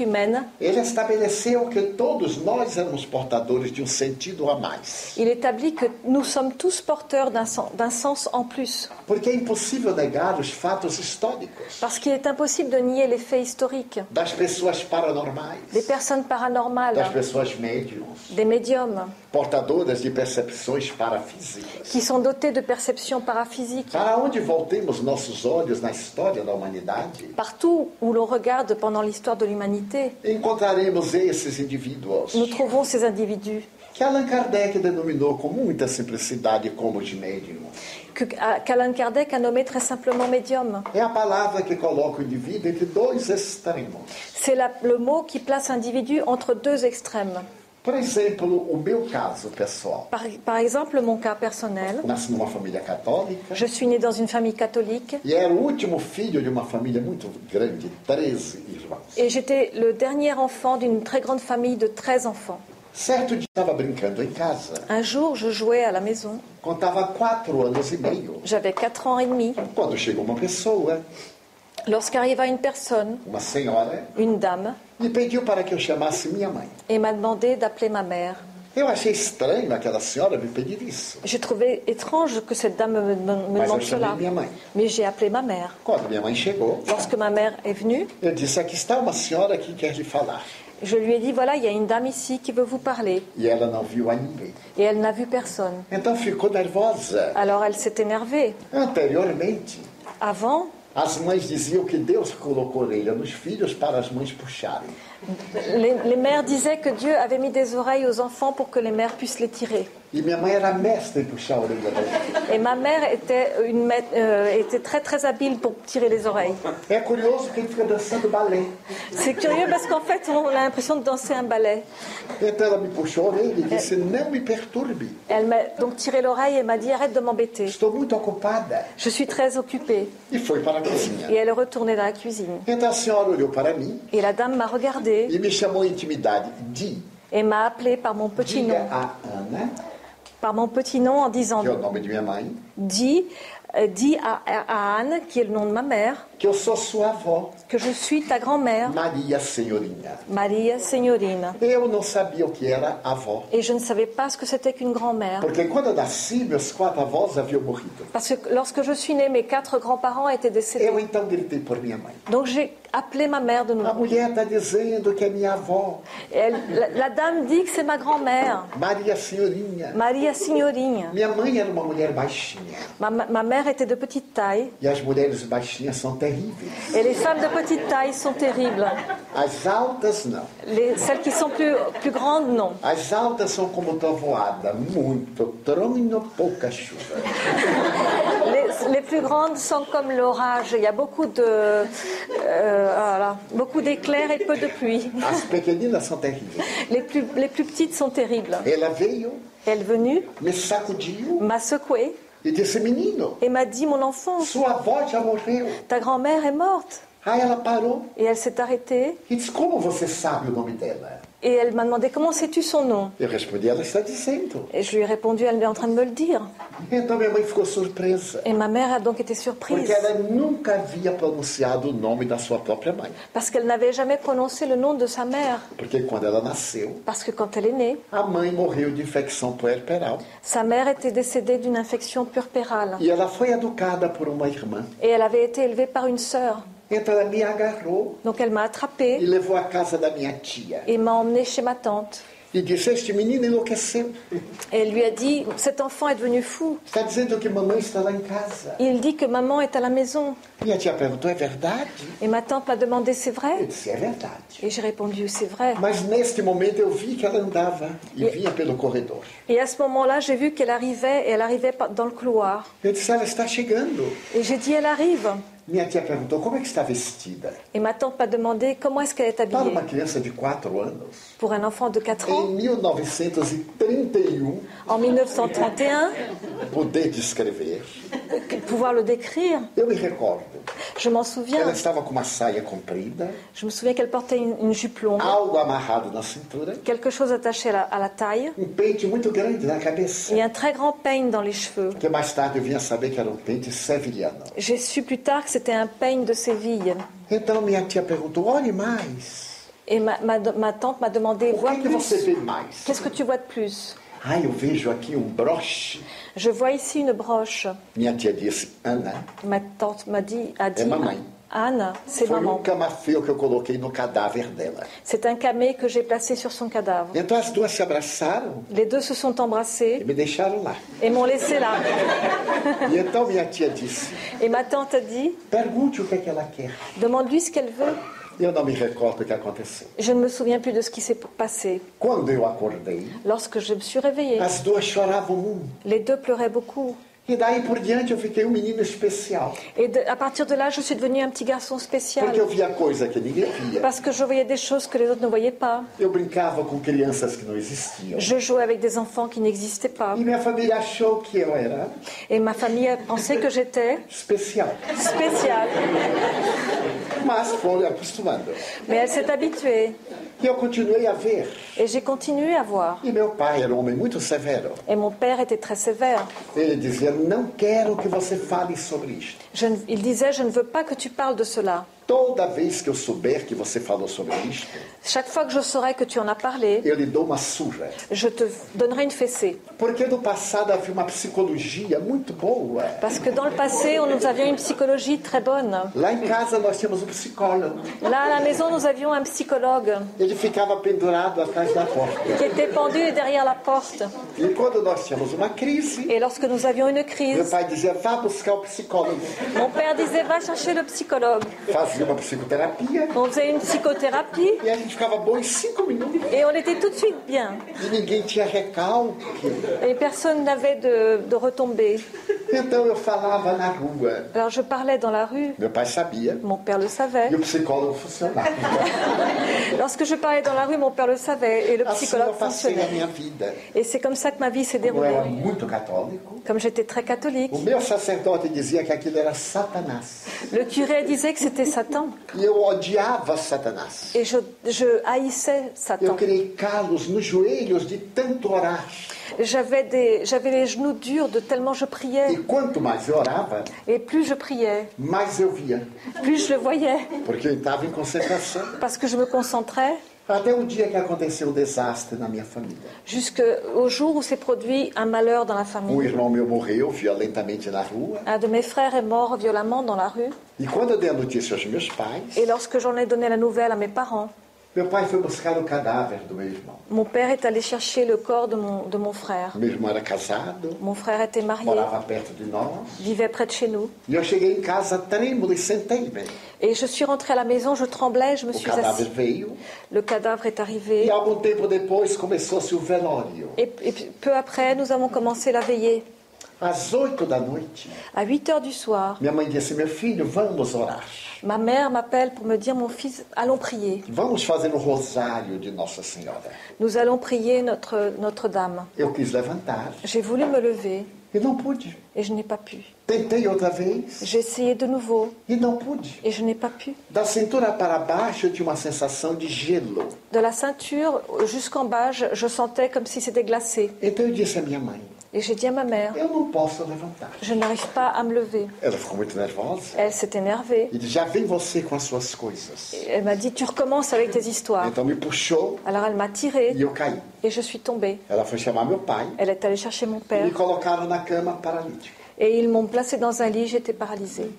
C: humaine,
B: ele estabeleceu que todos nós éramos portadores de um sentido a mais.
C: il établit que nous sommes tous porteurs d'un sen- d'un sens en plus.
B: Porque é impossível negar os fatos históricos
C: Parce qu'il est impossible de nier les faits historiques
B: das pessoas paranormais,
C: des personnes paranormales,
B: das pessoas médiums,
C: des médiums,
B: portadoras de percepções parafísicas.
C: qui sont dotés de perceptions paraphysiques.
B: Para onde voltemos nossos olhos na história da humanidade,
C: Partout où l'on regarde pendant l'histoire de l'humanité,
B: encontraremos esses indivíduos
C: nous trouvons ces individus
B: que Allan Kardec denominou com muita simplicidade como de médium.
C: que- à- qu'Alain Kardec a nommé très simplement médium.
B: É a palavra que coloca o indivíduo entre dois extremos.
C: C'est le mot qui place l'individu entre deux extrêmes.
B: Por exemplo, o meu caso pessoal.
C: Par, par exemple, mon cas personnel,
B: Nasci numa família católica
C: je suis né dans une famille catholique
B: e era o último filho de uma família muito grande, 13 irmãos.
C: et j'étais le dernier enfant d'une très grande famille de 13 enfants.
B: Certo dia estava brincando em casa,
C: Un jour, je jouais à la maison.
B: contava quatro anos e meio,
C: J'avais 4 ans et demi.
B: quando chegou uma pessoa,
C: Lorsqu'arriva une personne,
B: uma senhora,
C: une dame,
B: me pediu para que eu chamasse minha mãe.
C: et m'a demandé d'appeler ma mère.
B: Eu achei estranho aquela senhora me pedir isso.
C: J'ai trouvé étrange que cette dame me, me- me
B: Mas eu
C: demande
B: chamei
C: cela.
B: minha mãe.
C: Mais j'ai appelé ma mère.
B: Quando minha mãe chegou,
C: Lorsque ma mère est venue,
B: eu disse: Aqui está uma senhora que quer lhe falar.
C: je lui ai dit, voilà, il y a une dame ici qui veut vous parler.
B: E ela não viu a ninguém.
C: Et elle n'a vu personne.
B: Então ficou nervosa.
C: Alors elle s'est énervée.
B: Anteriormente,
C: Avant,
B: as mães diziam que Deus colocou orelha nos filhos para as mães puxarem.
C: les, les mères disaient que Dieu avait mis des oreilles aux enfants pour que les mères puissent les tirer.
B: E minha mãe era mestra em puxar a orelha das filhas.
C: Et ma mère était, une, euh, était très très habile pour tirer les oreilles.
B: É curioso que ele fica dançando balé.
C: C'est curieux parce qu'en fait, on a l'impression de danser un ballet.
B: Então ela me puxou a orelha e disse: Não me perturbe.
C: Elle m'a donc tiré l'oreille et m'a dit arrête de m'embêter.
B: Estou muito ocupada.
C: Je suis très occupée.
B: E foi para a
C: Et elle est retournée dans la cuisine.
B: Então a senhora olhou para mim
C: Et la dame m'a regardée
B: e me chamou em intimidade. Di,
C: et m'a appelée par mon petit
B: diga
C: nom.
B: a Ana
C: par mon petit nom en disant dis, dis à, à Anne, qui est le nom de ma mère,
B: que
C: je suis ta grand-mère,
B: Maria Senhorinha.
C: Maria Signorina.
B: Eu não sabia o que era avó,
C: Et je ne savais pas ce que c'était qu'une grand-mère.
B: porque quando nasci, meus quatro avós haviam morrido.
C: Parce que lorsque je suis née, mes quatre grands-parents étaient décédés.
B: Eu então gritei por minha mãe.
C: Donc j'ai appelé ma mère de
B: A
C: nouveau.
B: mulher está dizendo que é minha avó,
C: elle- la, la dame dit que c'est ma grand-mère,
B: Maria Senhorinha.
C: Maria Signorinha.
B: Minha mãe era uma mulher baixinha.
C: Ma, ma- ma mère était de petite taille.
B: E as mulheres baixinhas são terríveis.
C: Et les femmes de petite taille sont terribles.
B: As altas, não.
C: Les, celles qui sont plus, plus grandes, non.
B: As altas são como trovoada, muito tronho, pouca chuva.
C: Les, les plus grandes sont comme l'orage. Il y a beaucoup de, euh, voilà, beaucoup d'éclairs et peu de pluie.
B: As pequeninas são terríveis.
C: Les plus, les plus petites sont terribles.
B: Ela veio,
C: Elle est venue,
B: me sacudiu
C: m'a secoué
B: e
C: et m'a dit Mon enfant, ta grand-mère est morte.
B: Aí ela parou
C: Et elle s'est arrêtée
B: e disse: Como você sabe o nome dela?
C: et elle m'a demandé Comment sais-tu son nom?
B: Eu respondi: Ela está dizendo.
C: Et je lui ai répondu Elle est en train de me le dire.
B: Então minha mãe ficou surpresa,
C: Et ma mère a donc été
B: porque
C: surprise
B: ela nunca havia pronunciado o nome da sua própria mãe.
C: parce qu'elle n'avait jamais prononcé le nom de sa mère.
B: Porque quando ela nasceu,
C: Parce que quand elle est née,
B: a mãe morreu de infecção puerperal
C: sa mère était décédée d'une infection puerpérale.
B: e ela foi educada por uma irmã.
C: Et elle avait été élevée par une sœur.
B: Então ela me agarrou
C: Donc elle m'a
B: e
C: attrapée
B: levou à casa da minha tia
C: et m'a emmenée chez ma tante.
B: e disse: Este menino enlouqueceu.
C: Elle lui a dit Cet enfant est devenu fou.
B: Está dizendo que mamãe está lá em casa.
C: Il dit que maman est à la maison.
B: Minha tia perguntou: É verdade?
C: Et ma tante m'a demandé C'est
B: Eu
C: vrai
B: disse: É verdade.
C: Et j'ai répondu C'est vrai.
B: Mas neste momento eu vi que ela andava e vinha pelo corredor.
C: Et à ce moment-là, j'ai vu qu'elle arrivait et elle arrivait dans le couloir.
B: Eu disse: Ela está chegando.
C: Et j'ai dit Elle arrive.
B: Minha tia perguntou: Como é que está vestida?
C: Et ma tante m'a demandé Comment est-ce qu'elle est
B: Para
C: habillée
B: uma criança de 4 anos,
C: Pour un enfant de 4 ans,
B: em 1931,
C: en 1931,
B: poder descrever,
C: pouvoir le décrire,
B: eu me recordo.
C: je m'en
B: Ela
C: souviens.
B: estava com uma saia comprida,
C: Je me souviens qu'elle portait une, une jupe longue,
B: algo amarrado na cintura,
C: quelque chose attaché à la, à la taille
B: um pente muito grande na cabeça.
C: et un très grand peigne dans les cheveux.
B: Que mais tarde eu vim a saber que era um pente seviliano.
C: J'ai su plus tard que c'était un peigne de Séville.
B: Então minha tia perguntou: olhe mais.
C: Et ma, ma- ma tante m'a demandé Vois
B: que, você
C: plus.
B: vê mais?
C: Qu'est-ce que tu vois de plus?
B: Ah, eu vejo aqui um broche.
C: Je vois ici une broche.
B: Minha tia disse: Ana,
C: Ma tante m'a dit, a dit,
B: maman.
C: Anne, c'est
B: foi um
C: maman.
B: camafeu que eu coloquei no cadáver dela.
C: C'est un camé que j'ai placé sur son cadavre.
B: Então as duas se abraçaram
C: Les deux se sont
B: e
C: embrassés
B: me deixaram lá.
C: et m'ont laissé là.
B: E então minha tia disse:
C: Et ma tante a dit,
B: pergunte o que, é que ela quer.
C: demande-lui ce qu'elle veut.
B: Eu não me recordo o que aconteceu.
C: Je ne me souviens plus de ce qui s'est passé.
B: Quando eu acordei,
C: Lorsque je me suis réveillée,
B: as duas choravam muito.
C: les deux pleuraient beaucoup.
B: E daí por diante eu fiquei um menino especial.
C: Et de- à partir de là, je suis devenue un petit garçon spécial.
B: Porque eu via coisa que ninguém via.
C: Parce que je voyais des choses que les autres ne voyaient pas.
B: Eu brincava com crianças que não existiam.
C: Je jouais avec des enfants qui n'existaient pas.
B: E minha família achou que eu era
C: Et ma famille pensé que j'étais.
B: Mas foi acostumando.
C: Mais elle s'est habituée. Et j'ai continué à voir.
B: Meu pai era homem muito severo.
C: Et mon père était très sévère.
B: Ele dizia: Não quero que você fale sobre isto.
C: Je ne- il disait, je ne veux pas que tu parles de cela.
B: Toda vez que eu souber que você falou sobre isto,
C: Chaque fois que je saurai que tu en as parlé,
B: eu lhe dou uma surra.
C: je te donnerai une fessée.
B: Porque no passado havia uma psicologia muito boa.
C: Parce que dans le passé, nous avions une psychologie très bonne.
B: Lá em casa nós tínhamos um psicólogo.
C: Là, à la maison, nous avions un psychologue
B: Ele ficava pendurado atrás da porta.
C: qui était pendu derrière la porte.
B: E quando nós tínhamos uma crise,
C: Et lorsque nous avions une
B: meu
C: crise,
B: pai dizia: Vá buscar o psicólogo.
C: mon père disait, va chercher le psychologue.
B: Fazia uma psicoterapia
C: On faisait une psychothérapie
B: e a gente ficava bom em cinco minutos.
C: et on était tout de suite bien.
B: E ninguém tinha recalque.
C: Et personne n'avait de, de retombées.
B: Então eu falava na rua.
C: Alors je parlais dans la rue,
B: Meu pai sabia.
C: mon père le savait.
B: E o psicólogo funcionava.
C: Lorsque je parlais dans la rue, mon père le savait et le
B: Assim
C: psychologue
B: a
C: fonctionnait.
B: minha vida.
C: Et c'est comme ça que ma vie s'est
B: Eu era
C: déroulée.
B: muito católico.
C: Comme j'étais très catholique,
B: O meu sacerdote dizia que aquilo era Satanás.
C: le curé disait que c'était Satan.
B: E eu odiava Satanás.
C: Et je, je haïssais
B: Eu
C: Satan.
B: criei calos nos joelhos de tanto orar.
C: J'avais les genoux durs de tellement je
B: E
C: priais.
B: quanto mais eu orava,
C: Et plus je priais,
B: mais eu via.
C: plus je le voyais.
B: Porque eu estava em concentração.
C: Parce que je me concentrais
B: Até o dia que aconteceu o desastre na minha família.
C: jusqu'au jour où s'est produit un malheur dans la
B: Um
C: famille.
B: irmão meu morreu violentamente na rua.
C: Un de mes frères est mort violemment dans la rue.
B: E quando eu dei a notícia aos meus pais,
C: Et lorsque j'en ai donné la nouvelle à mes parents,
B: meu pai foi buscar o cadáver do meu irmão.
C: mon père est allé chercher le corps de mon, de mon frère.
B: Meu irmão era casado,
C: Mon frère était marié,
B: morava perto de nós.
C: vivait près de chez nous.
B: E eu cheguei em casa trêmulo e.
C: Et je suis rentrée à la maison, je tremblais, je me
B: O
C: suis assise.
B: veio.
C: Le cadavre est
B: E
C: arrivé.
B: algum tempo depois começou-se o velório.
C: Et, peu après, nous avons commencé la veillée.
B: Às oito da noite,
C: À 8 heures du soir,
B: minha mãe disse: Meu filho, vamos orar.
C: Ma mère m'appelle pour me dire Mon fils, allons prier.
B: Vamos fazer o rosário de Nossa Senhora.
C: Nous allons prier notre, Notre-Dame.
B: Eu quis levantar
C: J'ai voulu me lever
B: e não pude.
C: et je n'ai pas pu.
B: Tentei outra vez
C: J'ai essayé de nouveau
B: e não pude.
C: et je n'ai pas pu.
B: Da cintura para baixo eu tinha uma sensação de gelo.
C: De la ceinture jusqu'en bas, je, je sentais comme si c'était glacé.
B: Então eu disse à minha mãe:
C: Et j'ai dit à ma mère. Je n'arrive pas à me lever. Elle s'est énervée. Elle m'a dit Tu recommences avec tes histoires. Alors elle m'a
B: caí.
C: et je suis tombée. Elle est allée chercher mon père et ils m'ont placée dans un lit, j'étais paralysée.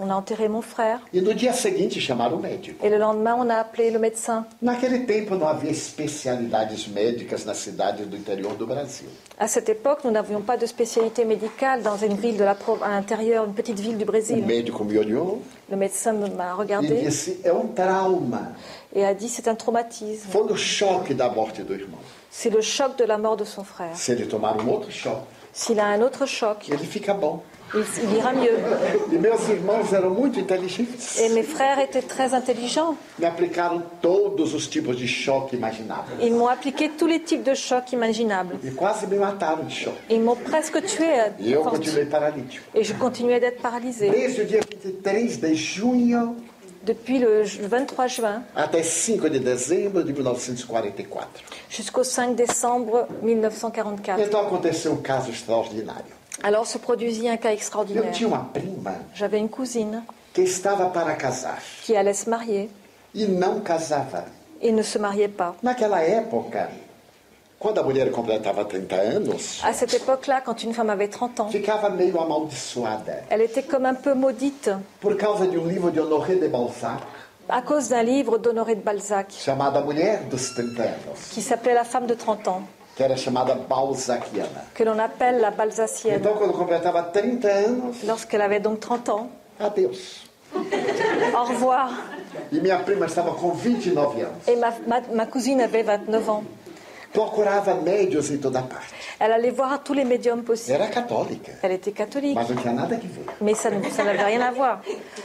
C: On a enterré mon frère
B: e no dia seguinte chamaram o médico.
C: et le lendemain on a appelé le médecin.
B: Naquele tempo não havia especialidades médicas na cidade do interior do Brasil.
C: À cette époque, nous n'avions pas de spécialité médicale dans une ville de la à l'intérieur, une petite ville du
B: O
C: Brésil.
B: médico me olhou
C: Le médecin m'a
B: e
C: regardé
B: disse: É um trauma.
C: et a dit c'est un traumatisme.
B: Foi no choque da morte do irmão.
C: C'est le choc de la mort de son frère.
B: Se ele tomar um outro choque,
C: S'il a un autre choc,
B: ele fica bom.
C: Il, il ira mieux.
B: E meus irmãos eram muito inteligentes.
C: Et mes frères étaient très intelligents.
B: Me aplicaram todos os tipos de choque imagináveis.
C: Ils m'ont appliqué tous les types de chocs imaginables.
B: E quase me mataram de choque.
C: Ils m'ont presque tué. à
B: E eu
C: force.
B: continuei paralítico.
C: Et je continuais d'être paralysée.
B: Desde o dia 23 de junho
C: Depuis le 23 juin
B: até 5 de dezembro de 1944.
C: jusqu'au 5 décembre 1944.
B: Então aconteceu um caso extraordinário.
C: Alors se produisit un cas
B: Eu
C: extraordinaire.
B: tinha uma prima
C: J'avais une cousine
B: que estava para casar
C: qui allait se marier
B: e não casava.
C: et ne se mariait pas.
B: Naquela época, quando a mulher completava 30 anos,
C: À cette époque-là, quand une femme avait 30 ans,
B: ficava meio amaldiçoada
C: elle était comme un peu maudite
B: por causa de um livro de Honoré de Balzac
C: à cause d'un livre d'Honoré de Balzac
B: chamado A Mulher dos 30 Anos,
C: qui s'appelait La femme de 30 ans,
B: que era chamada Balzaciana.
C: que l'on appelle la Balzacienne.
B: Então, quando completava 30 anos,
C: Lorsqu'elle avait donc 30 ans,
B: adeus.
C: au revoir.
B: E minha prima estava com 29 anos.
C: Et ma, ma, ma cousine avait 29 ans.
B: Procurava médios em toda parte.
C: Elle allait voir tous les médiums possibles.
B: Era católica,
C: Elle était catholique,
B: mas não tinha nada que ver.
C: mais ça n'avait rien à voir.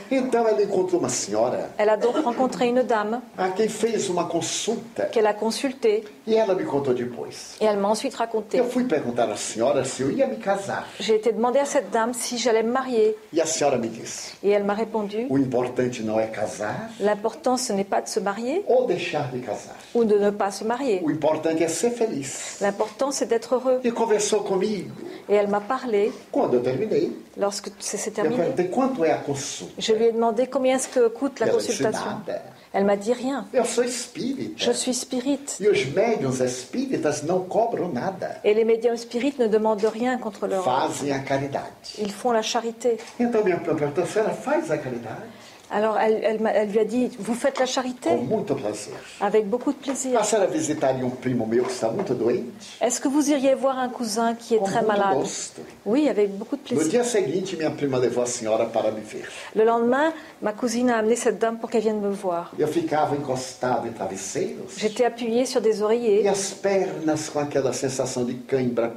B: Então ela encontrou uma senhora
C: Elle a donc rencontré une dame
B: a quem fez uma consulta
C: qu'elle a consultée
B: e ela me contou depois.
C: et elle m'a ensuite raconté.
B: Eu fui perguntar à senhora se eu ia me casar.
C: J'ai été demander à cette dame si j'allais me marier
B: E a senhora me disse:
C: et elle m'a répondu
B: o importante não é casar
C: l'important ce n'est pas de se marier
B: ou deixar de casar.
C: ou de ne pas se marier.
B: O importante é ser feliz.
C: L'important c'est d'être heureux.
B: E conversou comigo.
C: Et elle m'a parlé
B: Quando eu terminei,
C: lorsque c'est
B: eu
C: terminé.
B: perguntei quanto é a consulta.
C: Je lui ai demandé combien est-ce que coûte la consultation. Elle m'a dit rien.
B: Eu sou espírita.
C: Je suis spirit.
B: E os médiuns espíritas não cobram nada.
C: Et les médiums spirites ne demandent rien contre leur
B: Fazem a caridade.
C: Ils font la charité.
B: Então minha prima perguntou, a senhora faz a caridade?
C: Alors elle, elle m'a- elle lui a dit Vous faites la charité. Avec beaucoup de plaisir. Est-ce que vous iriez voir un cousin qui est
B: Com
C: très malade
B: gosto.
C: Oui, avec beaucoup de plaisir.
B: seguinte.
C: Le lendemain, ma cousine a amené cette dame pour qu'elle vienne me voir.
B: Travesseiros
C: J'étais appuyée sur des
B: e
C: oreillers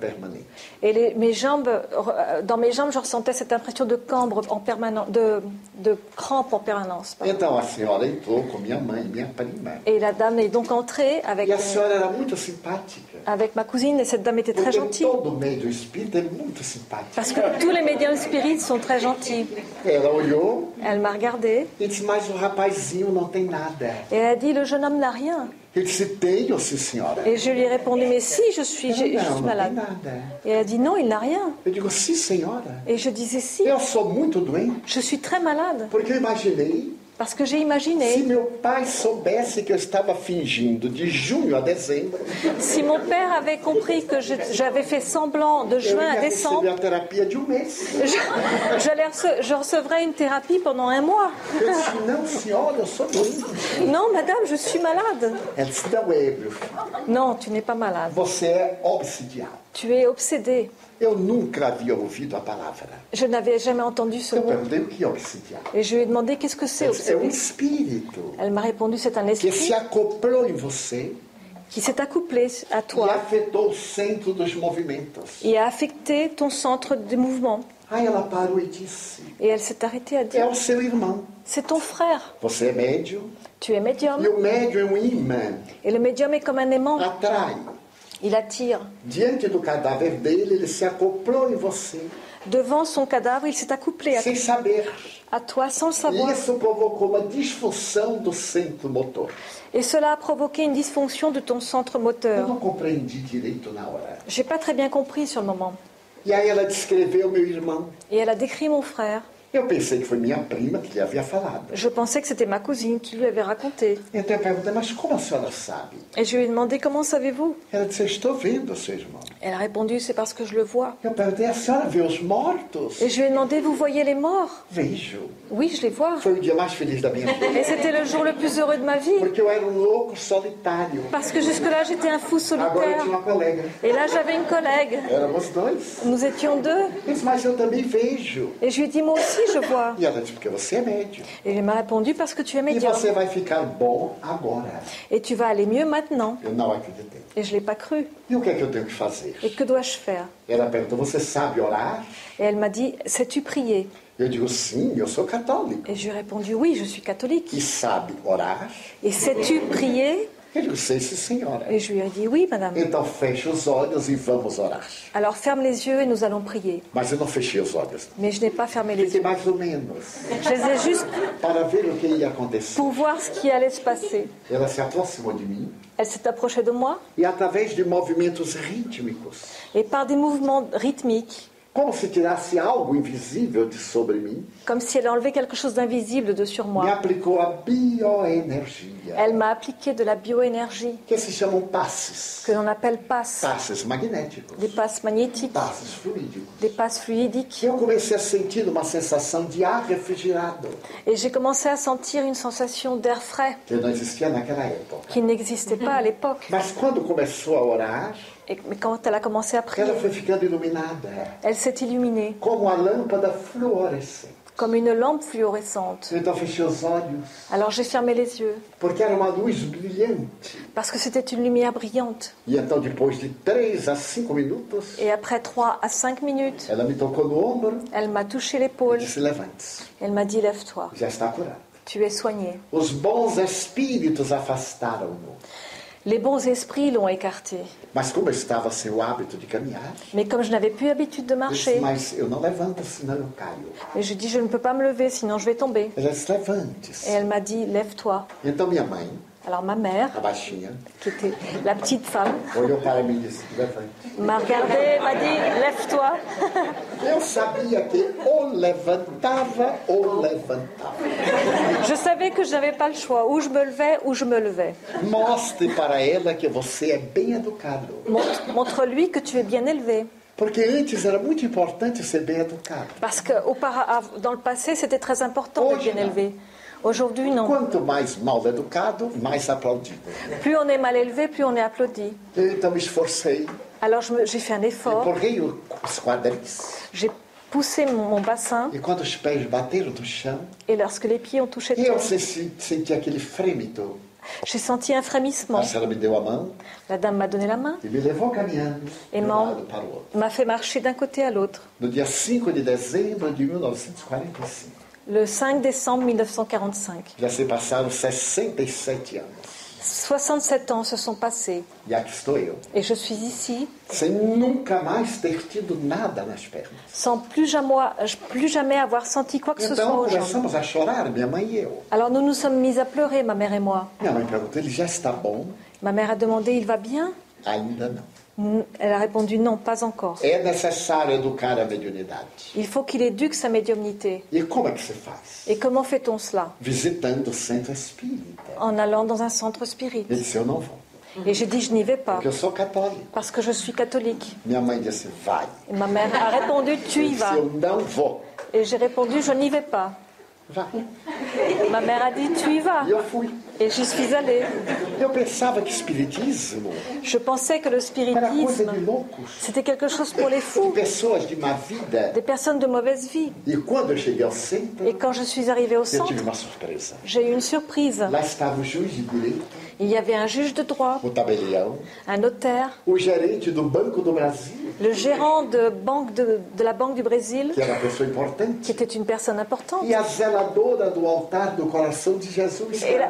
B: permanente.
C: et les- mes jambes, euh, dans mes jambes, je ressentais cette impression de cambre en permanence, de, de crampe en permanence. pardon.
B: Então a senhora entrou com minha mãe, minha prima.
C: Et la dame est donc entrée avec,
B: E a
C: euh,
B: senhora era muito simpática.
C: avec ma cousine et cette dame était très gentille.
B: todo médio espírita é muito simpático.
C: Parce que tous les médiums spirites sont très gentils.
B: Ela olhou
C: Elle m'a regardée
B: e disse: Mas o rapazinho não tem nada.
C: et elle a dit Le jeune homme n'a rien.
B: Senhora.
C: Et je lui ai répondu Mais si, je suis, je malade. Et elle a dit Non, il n'a rien.
B: Eu digo: Sim, senhora.
C: Et je disais Si,
B: Eu sou muito doente.
C: je suis très malade.
B: Porque eu imaginei
C: Parce que j'ai
B: se
C: imaginé,
B: meu pai soubesse que eu estava fingindo de junho a dezembro,
C: si mon père avait compris que j'avais fait semblant de juin à décembre,
B: a terapia de um mês.
C: je, rece- je recevrais une thérapie pendant un mois.
B: Eu disse: Não, senhora, eu sou doente.
C: Non, madame, je suis malade.
B: Disse: Não.
C: Non, tu n'es pas malade.
B: Você é obsidiado.
C: Tu es obsédé.
B: Eu nunca havia ouvido a palavra.
C: Je n'avais jamais entendu ce
B: Eu
C: mot.
B: que.
C: Et je lui ai demandé qu'est-ce que c'est
B: É um espírito
C: Elle m'a répondu c'est un
B: que
C: esprit
B: se acoplou em você
C: qui s'est accouplé à
B: e
C: toi
B: afetou o centro dos movimentos.
C: et a affecté ton centre de mouvement.
B: Aí ela parou e disse:
C: Et elle s'est arrêtée à
B: É
C: dire
B: o seu irmão.
C: c'est ton frère.
B: Você é médium?
C: Tu es médium.
B: e o médium é um imã,
C: Et le médium est comme un aimant.
B: atrai.
C: Il attire. Devant son cadavre, il s'est accouplé à,
B: sem saber.
C: à toi sans savoir. Et cela a provoqué une dysfonction de ton centre
B: Eu
C: moteur.
B: não compreendi direito na hora.
C: J'ai pas très bien compris sur le moment.
B: E.
C: Et elle a décrit mon frère.
B: Eu pensei que foi minha prima que lhe havia falado.
C: Je pensais que c'était ma cousine qui lui avait raconté.
B: Então eu perguntei, mas como a senhora sabe?
C: Et je lui ai demandé comment savez-vous?
B: Ela disse, estou vendo o seu irmão.
C: Elle a répondu c'est parce que je le vois.
B: Eu perguntei, a senhora vê os mortos?
C: Et je lui ai demandé vous voyez les morts?
B: Vejo.
C: Oui, je les vois.
B: Foi o dia mais feliz da minha vida.
C: Et c'était le jour le plus heureux de ma vie.
B: Porque eu era um louco solitário.
C: Parce que jusque-là, j'étais un fou
B: Agora eu
C: solitaire.
B: tinha uma colega.
C: Et là, j'avais une collègue.
B: Éramos dois.
C: Nous étions deux.
B: Eu disse, mas eu também vejo.
C: Et je lui ai dit, moi aussi, je vois.
B: E ela disse, porque você é médium.
C: Et il m'a répondu, parce que tu es
B: E
C: médium.
B: você vai ficar bom agora.
C: Et tu vas aller mieux maintenant.
B: Eu não acreditei.
C: Et je ne l'ai pas cru.
B: E o que é que eu tenho que fazer?
C: Et que dois-je faire?
B: Ela perguntou, você sabe orar?
C: Et elle m'a dit, sais-tu prier?
B: Eu digo, sim, eu sou católico.
C: Lui ai répondu, oui, je suis catholique.
B: E sabe orar?
C: Et sais-tu prier?
B: Sei sim, senhora.
C: Et je lui ai dit, oui, madame.
B: Então feche os olhos e vamos orar.
C: Alors ferme les yeux et nous allons prier.
B: Mas eu não fechei os olhos.
C: Mais je n'ai pas fermé les
B: Fiquei
C: yeux.
B: mais ou menos
C: Je les ai juste
B: para ver o que ia acontecer.
C: pour voir ce qui allait se passer.
B: Ela se aproximou de mim
C: Elle s'est approchée de moi
B: e através de movimentos rítmicos,
C: et par des mouvements rythmiques,
B: como se tirasse algo invisível de sobre mim,
C: comme si elle enlevait quelque chose d'invisible de sur
B: me
C: moi.
B: aplicou a bioenergia,
C: Elle m'a appliqué de la bioénergie
B: que se chamam passes.
C: que l'on appelle passes,
B: Passes magnéticos,
C: des passes magnétiques,
B: passes fluídicos.
C: des passes fluidiques.
B: Eu comecei a sentir uma sensação de ar refrigerado,
C: Et j'ai commencé à sentir une sensation d'air frais
B: que não existia naquela época.
C: qui n'existait pas à l'époque.
B: Mas quando começou a orar,
C: Et- Mais quand elle a commencé à prier,
B: ela foi ficando iluminada,
C: elle s'est illuminée
B: como a lâmpada fluorescente.
C: comme une lampe fluorescente.
B: Então fechei os olhos,
C: Alors j'ai fermé les yeux
B: porque era uma luz brilhante.
C: parce que c'était une lumière brillante.
B: E então, depois de três a cinco minutos,
C: Et après 3 à 5 minutes,
B: ela me tocou no ombro
C: elle m'a touché
B: e
C: l'épaule.
B: disse: Levante-se,
C: Elle m'a dit lève-toi,
B: já está curado.
C: tu es soigné.
B: Os bons espíritos afastaram-no.
C: Les bons esprits l'ont écarté.
B: Mas como eu estava sem o hábito de caminhar,
C: Mais comme je n'avais plus l'habitude de marcher,
B: mas eu não levanto, senão eu caio.
C: et je dis je ne peux pas me lever sinon je vais tomber.
B: Ela disse,
C: Et elle m'a dit lève-toi.
B: Então minha mãe,
C: Alors ma mère,
B: a baixinha,
C: qui était la petite femme, m'a regardé, m'a dit lève-toi. Je savais que je n'avais pas le choix, ou je me levais ou je me levais.
B: Mostre para ela que você é bem educado.
C: Montre- Montre-lui que tu es bien élevé.
B: Porque antes era muito importante ser bem educado.
C: Parce que dans le passé, c'était très important d'être bien élevé. Aujourd'hui, non.
B: Quanto mais mal educado, mais aplaudido.
C: Plus on est mal élevé, plus on est applaudi.
B: Então me esforcei
C: Alors j'ai fait un effort, j'ai poussé mon, bassin
B: E quando os pés bateram no chão,
C: et lorsque les pieds ont touché le
B: eu
C: terre, j'ai senti un frémissement. La dame m'a donné la main
B: e
C: et
B: um
C: m'a fait marcher d'un côté à l'autre.
B: No dia 5 de dezembro de 1945.
C: Le 5 décembre 1945.
B: Já se passaram 67 anos.
C: 67 ans se sont passés
B: E aqui estou eu,
C: et je suis ici
B: sem nunca mais ter tido nada nas pernas.
C: sans plus jamais, plus jamais avoir senti quoi que ce soit aux jambes.
B: começamos a chorar, minha mãe e eu.
C: Alors nous nous sommes mis à pleurer, ma mère et moi.
B: Minha mãe perguntou: ele já está bom?
C: Ma mère a demandé il va bien?
B: Ainda não.
C: Mm, Elle a répondu non, pas encore.
B: É necessário educar a mediunidade.
C: Il faut qu'il éduque sa médiumnité.
B: E como é que se faz?
C: Et comment fait-on cela?
B: Visitando o centro espírita.
C: En allant dans un centre spirit.
B: Ele disse: Eu não vou,
C: Et j'ai dit je n'y vais pas parce que je suis catholique.
B: Disse.
C: Et ma mère a répondu tu y vas. Et j'ai répondu je n'y vais pas.
B: Vai.
C: Ma mère a dit tu y vas. Et j'y suis allée.
B: Eu pensava que espiritismo
C: Je pensais que le spiritisme,
B: de
C: c'était quelque chose pour les
B: de
C: fous,
B: pessoas de má vida.
C: des personnes de mauvaise vie.
B: E quando eu cheguei ao centro,
C: Et quand je suis arrivée au
B: eu tive
C: centre,
B: uma surpresa.
C: j'ai eu une surprise.
B: Lá estava o juiz de direito,
C: Il y avait un juge de droit,
B: o tabelião,
C: un notaire,
B: o gerente do Banco do Brasil,
C: le gérant de, banque de, de la Banque du Brésil,
B: que era uma pessoa
C: qui
B: importante,
C: était une personne importante,
B: e a zeladora do altar do coração de Jesus,
C: et la.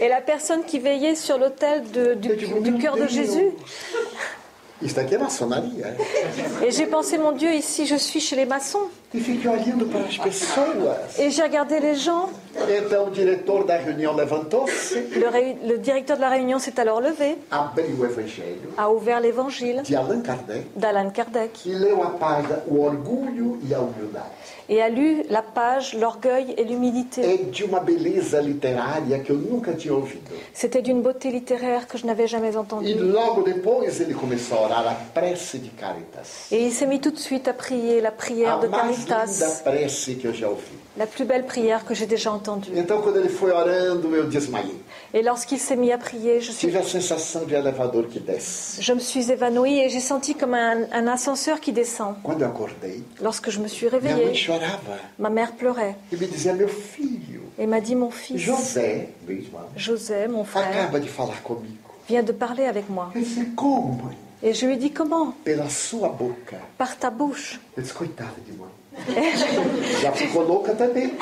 C: Et la personne qui veillait sur l'autel du, cœur de Jésus.
B: Maçonaria.
C: Et j'ai pensé, mon Dieu, ici je suis chez les maçons. Et j'ai regardé les gens. Le, directeur de la réunion s'est alors levé,
B: o evangelho
C: a ouvert l'évangile. d'Alan Kardec
B: e
C: et a lu la page L'orgueil et l'humilité. C'était d'une beauté littéraire que je n'avais jamais
B: E
C: entendue.
B: Caritas.
C: Et il s'est mis tout de suite à prier la prière de Caritas, la plus belle prière que j'ai déjà entendue.
B: Então, quando ele foi orando, eu desmaiei.
C: Et lorsqu'il s'est mis à prier, je, suis- je me suis évanouie et j'ai senti comme un, un ascenseur qui descend. Lorsque je me suis réveillée, ma mère pleurait
B: e
C: et m'a dit Mon fils,
B: José,
C: José, mon frère, vient de parler avec moi.
B: Mãe?
C: Et je lui ai dit Comment. Par ta bouche.
B: Também.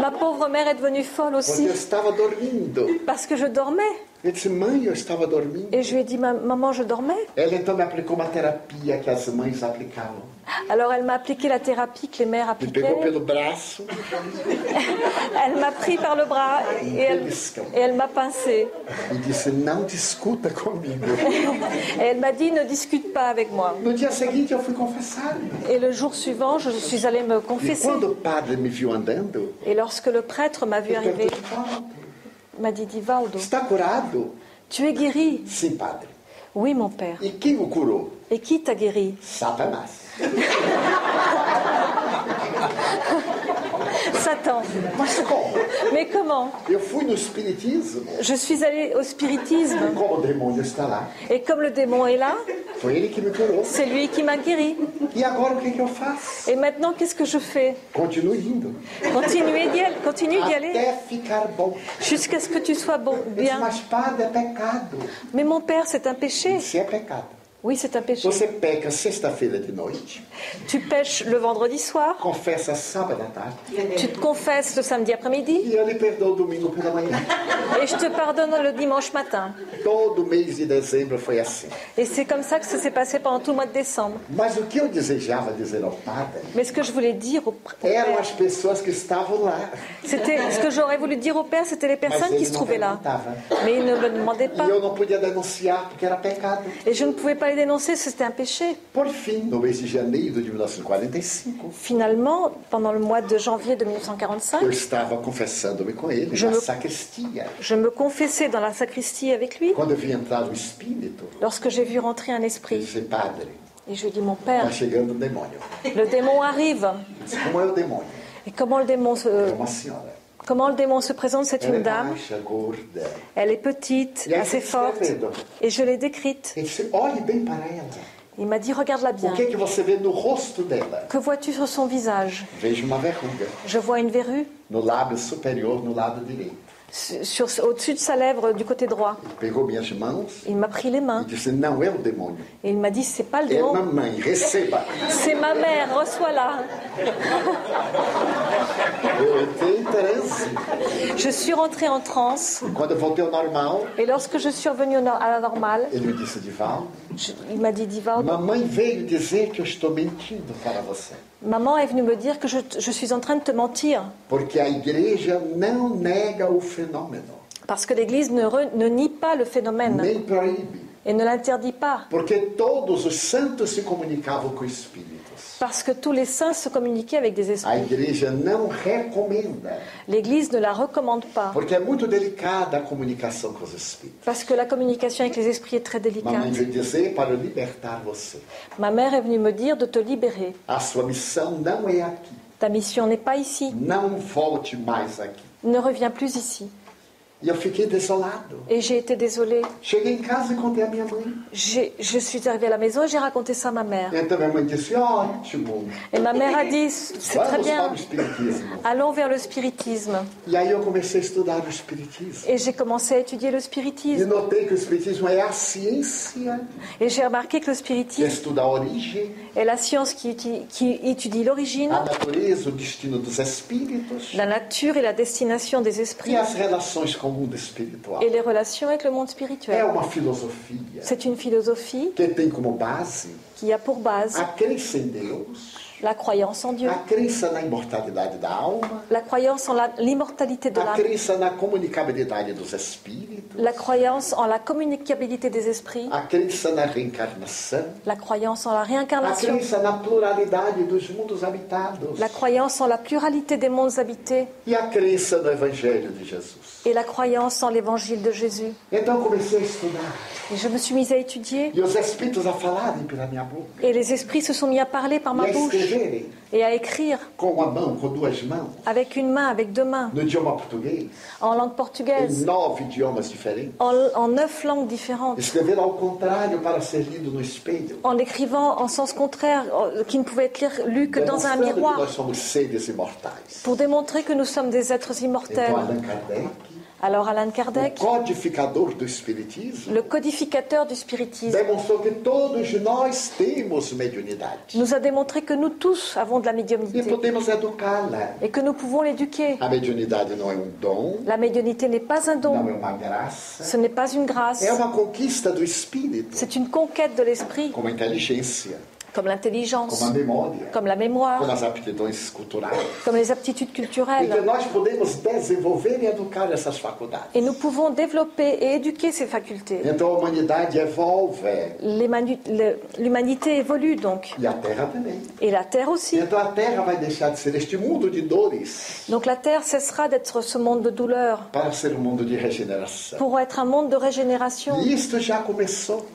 C: Ma pauvre mère est devenue folle
B: Porque
C: aussi
B: eu estava dormindo.
C: parce que je dormais. Et je lui ai dit Ma- Maman, je dormais.
B: Ela então me aplicou uma terapia que as mães aplicavam.
C: Alors elle m'a appliqué la thérapie que les mères appliquaient. Elle m'a pris par le bras et elle, et elle m'a pincé. Et elle m'a dit ne discute pas avec moi. Et le jour suivant, je suis allée me
B: E
C: confesser. Et lorsque le prêtre m'a vu arriver,
B: perguntou: "Divaldo,
C: il m'a dit Divaldo,
B: Está curado?
C: tu es guéri
B: Sim, padre.
C: Oui, mon père.
B: E quem o curou?
C: Et qui t'a guéri?
B: Satanás.
C: Satan. Mais comment. Je suis allée au spiritisme.
B: Lá,
C: Et comme le démon est là, c'est lui qui m'a guéri.
B: E?
C: Et maintenant, qu'est-ce que je fais? Continuez d'y aller, continue d'y aller jusqu'à ce que tu sois bon, bien. Mais mon père, c'est un péché. Oui, c'est un péché.
B: Você peca sexta-feira de noite,
C: Tu pêches le vendredi soir,
B: confessa sábado à tarde,
C: tu te confesses le samedi après-midi
B: e eu lhe perdoo domingo pela manhã.
C: et je te pardonne le dimanche matin.
B: Todo mês de dezembro foi assim.
C: Et c'est comme ça que ça s'est passé pendant tout le mois de décembre.
B: Mas o que eu desejava dizer ao padre
C: Mais ce que je voulais dire au, au
B: eram
C: père,
B: as pessoas que estavam lá.
C: c'était ce que j'aurais voulu dire au père, c'était les personnes qui se trouvaient là. Mais ils ne me demandaient
B: E
C: pas.
B: eu não podia denunciar porque era pecado.
C: Et je ne pouvais pas les dénoncer, c'était un péché.
B: Por fim, no mês de janeiro de 1945,
C: Finalement, pendant le mois de janvier de 1945,
B: eu estava confessando-me com ele
C: Je
B: na
C: me-
B: sacristia.
C: je me confessais dans la sacristie avec lui
B: Quando eu vi entrar o espírito,
C: lorsque j'ai vu rentrer un esprit.
B: disse, padre,
C: Et je lui ai dit, mon père,
B: está chegando um demônio.
C: le démon arrive.
B: Como é o demônio?
C: Et comment le démon se...
B: É uma senhora.
C: Comment le démon se présente C'est une dame. Elle est petite, assez forte. Et je l'ai décrite.
B: Para ela.
C: Il m'a dit Regarde-la bien.
B: Que,
C: vois-tu sur son visage? Je vois une verrue? Sur- au-dessus de sa lèvre du côté droit. Il m'a pris les mains. Et il m'a dit C'est pas le démon, c'est ma mère, reçois-la. Je suis rentrée en transe. Et lorsque je suis revenue à la normale, il m'a dit Divaldo,
B: mamãe veio dizer que eu estou mentindo para você.
C: maman est venue me dire que je, je suis en train de te mentir
B: Porque a igreja não nega o fenômeno,
C: parce que l'Église ne, re- ne nie pas le phénomène
B: nem proíbe.
C: et ne l'interdit pas
B: Porque todos os santos se comunicavam com espíritos.
C: Parce que tous les saints se communiquaient avec des
B: A
C: esprits.
B: igreja não recomenda,
C: L'Église ne la recommande pas
B: porque é muito delicada a comunicação com os espíritos.
C: parce que la communication avec les esprits est très
B: Mamãe
C: délicate.
B: veio dizer para libertar você.
C: Ma mère est venue me dire de te libérer.
B: A sua missão não é aqui.
C: Ta mission n'est pas ici.
B: Não volte mais aqui.
C: Ne reviens plus ici.
B: E eu fiquei desolado.
C: Et j'ai été désolée.
B: Cheguei em casa e contei à minha mãe.
C: J'ai- Je suis arrivée à la maison et j'ai raconté ça à ma mère.
B: Então minha mãe disse: ótimo.
C: Et ma mère a dit, c'est très bien, allons vers le spiritisme.
B: E aí eu comecei a estudar o espiritismo.
C: Et j'ai commencé à étudier le
B: E
C: spiritisme.
B: notei que o espiritismo é a ciência
C: Et j'ai remarqué que le spiritisme
B: estuda a origem,
C: est la science qui, étudie l'origine,
B: a natureza, o destino dos espíritos
C: la nature et la destination des
B: e
C: esprits
B: as relações com o mundo espiritual.
C: et les relations avec le monde
B: É
C: spirituel.
B: uma filosofia
C: C'est une philosophie
B: que tem como base
C: qui a pour base
B: a crença em Deus,
C: la croyance en Dieu,
B: a crença na imortalidade da alma,
C: la croyance en la- l'immortalité de
B: a
C: l'âme,
B: crença na comunicabilidade dos espíritos,
C: la croyance en la communicabilité des esprits,
B: a crença na reencarnação,
C: la croyance en la
B: a
C: réincarnation,
B: crença na pluralidade dos mundos habitados.
C: La croyance en la pluralité des mondes habités.
B: E a crença no Evangelho de Jesus.
C: et la croyance en l'évangile de Jésus.
B: Então eu comecei a estudar.
C: Et je me suis mise à étudier.
B: E os espíritos a falarem pela minha boca.
C: Et les esprits se sont mis à parler par
B: e
C: ma
B: a
C: bouche et à écrire. Avec une main, avec deux mains, en langue portugaise, en, en neuf langues différentes, en l'écrivant en sens contraire, qui ne pouvait être lu que dans un miroir, pour démontrer que nous sommes des êtres immortels. Alors Alan
B: o
C: Kardec,
B: codificador do Espiritismo,
C: le codificateur du spiritisme,
B: demonstrou que todos nós temos mediunidade.
C: nous a démontré que nous tous avons de la
B: E
C: médiumnité
B: podemos educá-la.
C: et que nous pouvons l'éduquer.
B: A mediunidade não é um dom,
C: La médiumnité n'est pas un
B: não
C: don,
B: é uma graça.
C: ce n'est pas une grâce,
B: É uma conquista do espírito,
C: c'est une conquête de l'esprit,
B: como a inteligência,
C: comme l'intelligence, comme la mémoire, comme les aptitudes culturelles. Et nous pouvons développer et éduquer ces facultés. L'humanité évolue. Donc, et la Terre aussi. Donc la Terre cessera d'être ce monde de douleur. Pour être un monde de régénération.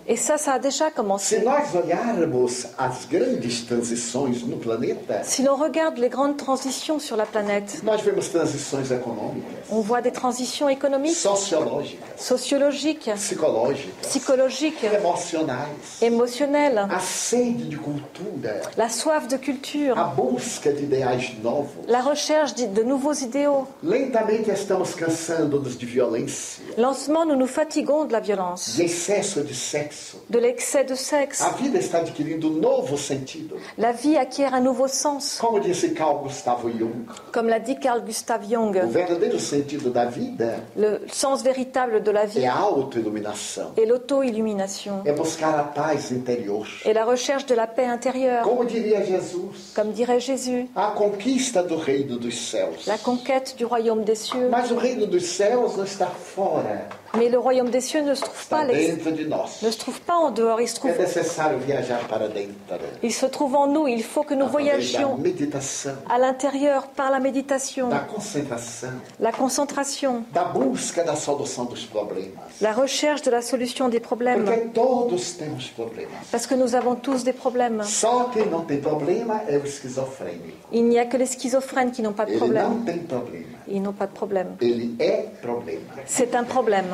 C: Et ça, ça a déjà commencé.
B: nós olharmos as grandes transições no planeta,
C: Si l'on regarde les grandes transitions sur la planète,
B: nós vemos transições econômicas,
C: on voit des transitions économiques,
B: sociológicas,
C: sociologiques,
B: psicológicas,
C: psychologiques,
B: emocionais,
C: émotionnelles,
B: a sede de cultura,
C: la soif de culture,
B: a busca de ideais novos.
C: la recherche de de nouveaux idéaux.
B: Lentamente estamos cansando-nos de violência,
C: Lentement, nous nous fatiguons de la violence,
B: de excesso de sexo.
C: de l'excès de sexe.
B: A vida está adquirindo um novo sentido.
C: La vie acquiert un nouveau sens,
B: Como disse Carl Gustavo Jung,
C: comme l'a dit Carl Gustav
B: o
C: Jung.
B: verdadeiro sentido da vida
C: Le sens véritable de la
B: é
C: vie
B: a autoiluminação,
C: est l'auto-illumination
B: é buscar a paz interior.
C: et la recherche de la paix intérieure,
B: Como diria Jesus,
C: comme dirait Jésus,
B: a conquista do reino dos céus.
C: la conquête du royaume des cieux.
B: Mas o reino dos céus não está fora
C: Mais le royaume des cieux ne se trouve pas, ne se trouve pas en dehors, il se trouve, il se trouve en nous. Il faut que nous
B: da
C: voyagions à l'intérieur par la méditation, la concentration, la recherche de la solution des problèmes. Parce que nous avons tous des problèmes. Il n'y a que les schizophrènes qui n'ont pas de problème. Ils n'ont pas de problème. C'est un problème.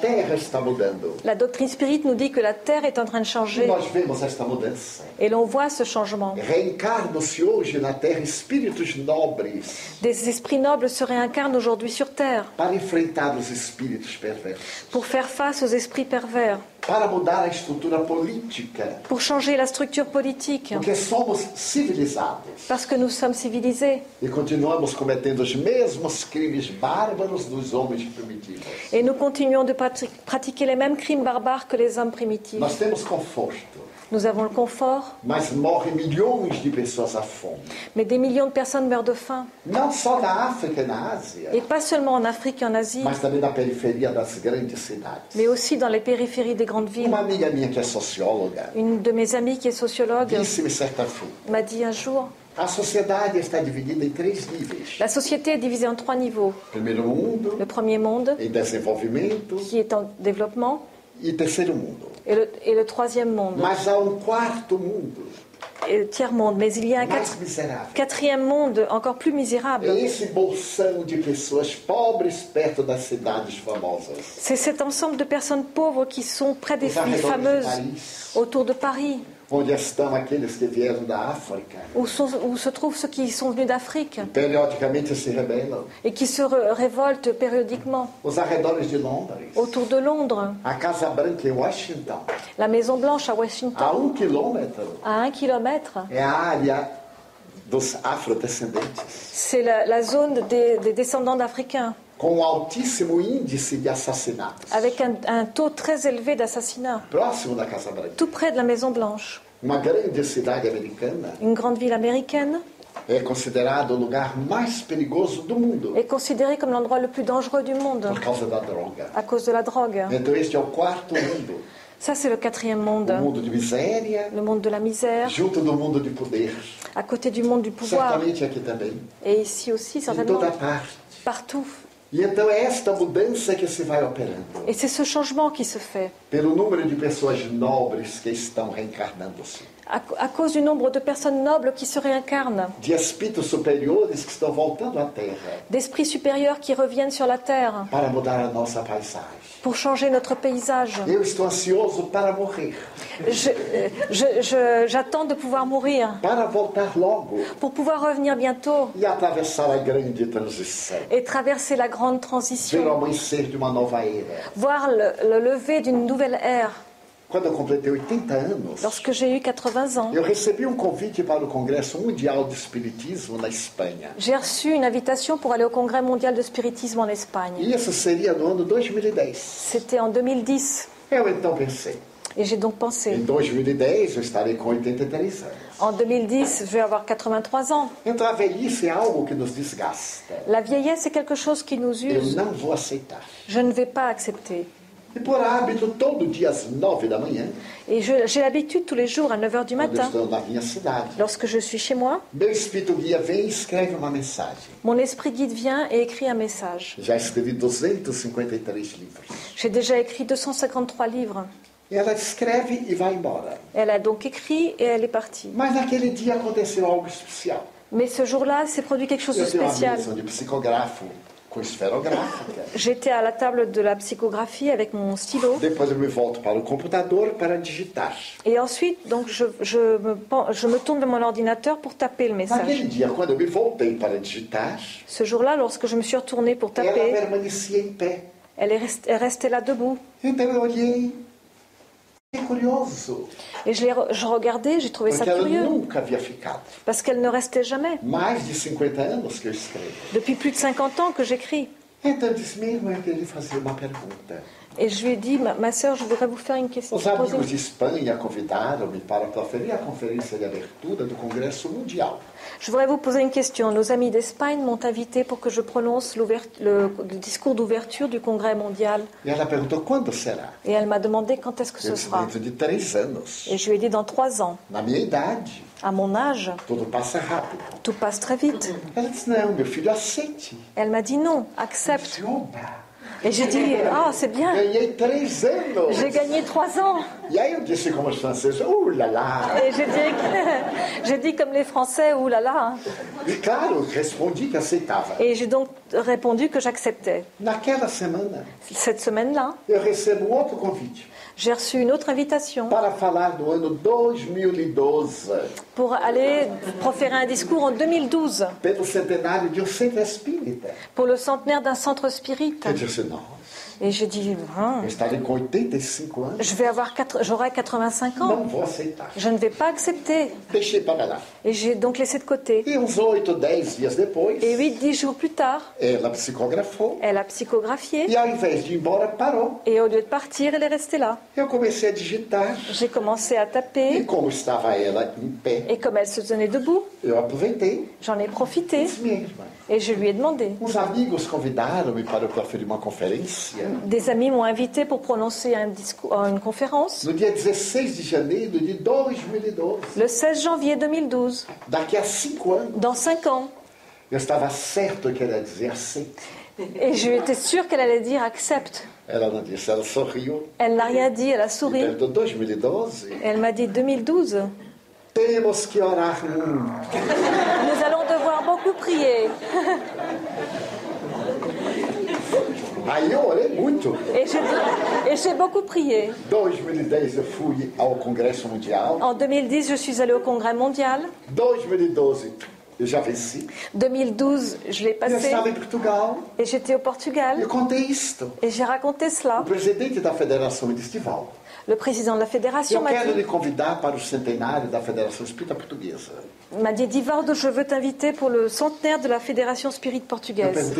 B: Terra está mudando.
C: La doctrine spirit nous dit que la Terre est en train de changer
B: nós vemos esta mudança.
C: et l'on voit ce changement.
B: Reencarnam-se hoje na Terra espíritos nobres
C: Des esprits nobles se réincarnent aujourd'hui sur Terre
B: para enfrentar os espíritos perversos,
C: pour faire face aux esprits pervers, pour changer la structure politique, parce que nous sommes civilisés.
B: E
C: et nous continuons de prati- pratiquer les mêmes crimes barbares que les hommes primitifs. Nous avons le confort, mais des millions de personnes meurent de faim. Et pas seulement en Afrique et en Asie, mais aussi dans les périphéries des grandes villes. Une de mes amies qui est sociologue m'a dit un jour, la société est divisée en trois niveaux. Le premier monde, qui est en développement,
B: e terceiro mundo.
C: et le, et le troisième monde,
B: Mas há um quarto mundo,
C: et le tiers monde. Mais il y a un
B: mais
C: quat-
B: miserável.
C: quatrième monde encore plus misérable. C'est cet ensemble de personnes pauvres qui sont près des villes fameuses autour de Paris,
B: onde estão aqueles que vieram da África.
C: où, sont- où se trouvent ceux qui sont venus d'Afrique
B: Periodicamente se rebelam.
C: et qui se révoltent périodiquement.
B: Os arredores de Londres.
C: Autour de Londres,
B: A Casa Branca em Washington,
C: la Maison Blanche à Washington,
B: a um quilômetro,
C: à un kilomètre,
B: é a área dos afrodescendentes,
C: c'est la, la zone des, des descendants d'Africains,
B: com altíssimo índice de assassinatos.
C: avec un, un taux très élevé d'assassinats,
B: Próximo da Casa Branca.
C: tout près de la Maison Blanche.
B: Uma grande cidade americana
C: Une grande ville américaine
B: é considerada o lugar mais perigoso do mundo
C: est considérée comme l'endroit le plus dangereux du monde
B: por causa da droga.
C: à cause de la drogue.
B: Então este é o quarto mundo,
C: Ça, c'est le quatrième monde,
B: de miséria,
C: le monde de la misère,
B: junto do mundo de poder.
C: à côté du monde du pouvoir,
B: Certamente aqui também,
C: et ici aussi,
B: em
C: certainement,
B: toda parte.
C: partout.
B: E então é esta mudança que se vai operando.
C: Et c'est ce changement qui se fait
B: pelo número de pessoas nobres que estão reencarnando-se,
C: à, à cause du nombre de personnes nobles qui se réincarnent, d'esprits supérieurs qui reviennent sur la terre.
B: Para mudar a nossa paisagem.
C: pour changer notre paysage.
B: Eu estou ansioso para morrer,
C: Je- euh, J'attends de pouvoir mourir.
B: Para voltar logo
C: pour pouvoir revenir bientôt.
B: E atravessar a grande transição,
C: et traverser la grande
B: ver o
C: transition,
B: amanhecer de uma nova era.
C: voir le, le lever d'une nouvelle ère.
B: Quando eu completei 80 anos,
C: Lorsque j'ai eu 80 ans,
B: eu recebi um convite para o Congresso Mundial de Espiritismo na Espanha.
C: j'ai reçu une invitation pour aller au Congrès mondial de spiritisme en Espagne.
B: E isso seria no ano 2010.
C: C'était en 2010
B: Eu então pensei,
C: et j'ai donc
B: em
C: pensé,
B: 2010 eu estarei com 83 anos.
C: en 2010, je vais avoir 83 ans.
B: Então a velhice é algo que nos desgasta.
C: La vieillesse est quelque chose qui nous
B: Eu
C: use.
B: não vou aceitar.
C: Je ne vais pas accepter.
B: E por hábito, todo dia às nove da manhã,
C: Et j'ai l'habitude tous les jours à 9h du
B: quando eu
C: matin,
B: estou na minha cidade,
C: lorsque je suis chez moi,
B: meu espírito guia vem e escreve uma mensagem.
C: mon esprit guide vient et écrit un message.
B: Já escrevi 253 livros.
C: J'ai déjà écrit 253 livres.
B: E ela escreve e vai embora.
C: Elle a donc écrit et elle est partie.
B: Mas naquele dia aconteceu algo especial.
C: Mais ce jour-là, s'est produit quelque chose de
B: Eu tenho uma
C: spécial.
B: mesa de.
C: J'étais à la table de la psychographie avec mon stylo. Et ensuite, donc, je, je me, je me tourne vers mon ordinateur pour taper le message. Ce jour-là, lorsque je me suis retournée pour taper, elle est rest- elle restait là debout.
B: Então eu olhei. Que curioso.
C: Et je, l'ai re- je regardais, j'ai trouvé ça curieux, parce qu'elle ne restait jamais.
B: Mais de 50 anos que eu escrevo.
C: Depuis plus de 50 ans que j'écris. Et je lui ai dit, ma, ma sœur, je voudrais vous faire une question.
B: Os
C: poser
B: amigos
C: une-
B: de Espanha convidaram-me para proferir a conferência de abertura do Congresso Mundial.
C: Je voudrais vous poser une question. Nos amis d'Espagne m'ont invité pour que je prononce le, le discours d'ouverture du Congrès mondial. Et elle m'a demandé quand est-ce que ce sera. Et je lui ai dit dans trois ans. À mon âge, tout passe très vite. Elle m'a dit non, accepte. Et j'ai dit, ah, c'est bien. J'ai gagné trois ans.
B: Uh, lá, lá.
C: Et j'ai dit, j'ai dit comme les Français,
B: respondi que aceitava.
C: Et j'ai donc répondu que j'acceptais. Cette semaine-là, j'ai reçu une autre invitation
B: para falar do ano 2012,
C: pour aller proférer un discours en 2012
B: pelo centenário de um centro espírita.
C: pour le centenaire d'un centre spirit.
B: Eu disse, não,
C: Et j'ai dit, Hein,
B: eu estarei com 85 anos,
C: je vais avoir j'aurai 85 ans. Je ne vais pas accepter. Et j'ai donc laissé de côté.
B: Uns 8, 10 dias depois,
C: Et 8-10 jours plus tard, elle a psychographié. Et au lieu de partir, elle est restée là. J'ai commencé à taper. Et comme elle se tenait debout, j'en ai profité. Et je lui ai demandé.
B: uns amigos convidaram-me para uma conferência
C: Des amis m'ont invité pour prononcer un discours, euh, une conférence
B: no dia 16 de janeiro de 2012.
C: le 16 janvier 2012,
B: Daqui a cinco anos,
C: dans 5 ans.
B: eu estava certo que ela ia dizer aceite.
C: Et j'étais sûre qu'elle allait dire accepte. Elle n'a rien dit, elle a souri.
B: perguntou 2012.
C: Elle m'a dit 2012,
B: Temos que orar muito.
C: nous allons devoir beaucoup prier.
B: Muito.
C: Et j'ai et j'ai beaucoup prié.
B: 2010 eu fui ao Congresso Mundial.
C: En 2010, je suis allée au Congrès mondial.
B: 2012 eu já venci.
C: 2012, je l'ai
B: Eu
C: passé.
B: estava em Portugal.
C: Et j'étais au Portugal.
B: Eu contei isto.
C: Et j'ai raconté cela.
B: O presidente da federação me disse, Divaldo,
C: Le président de la fédération m'a dit,
B: Portuguesa.
C: m'a dit Divardo, je veux t'inviter pour le centenaire de la Fédération Spirit Portugaise.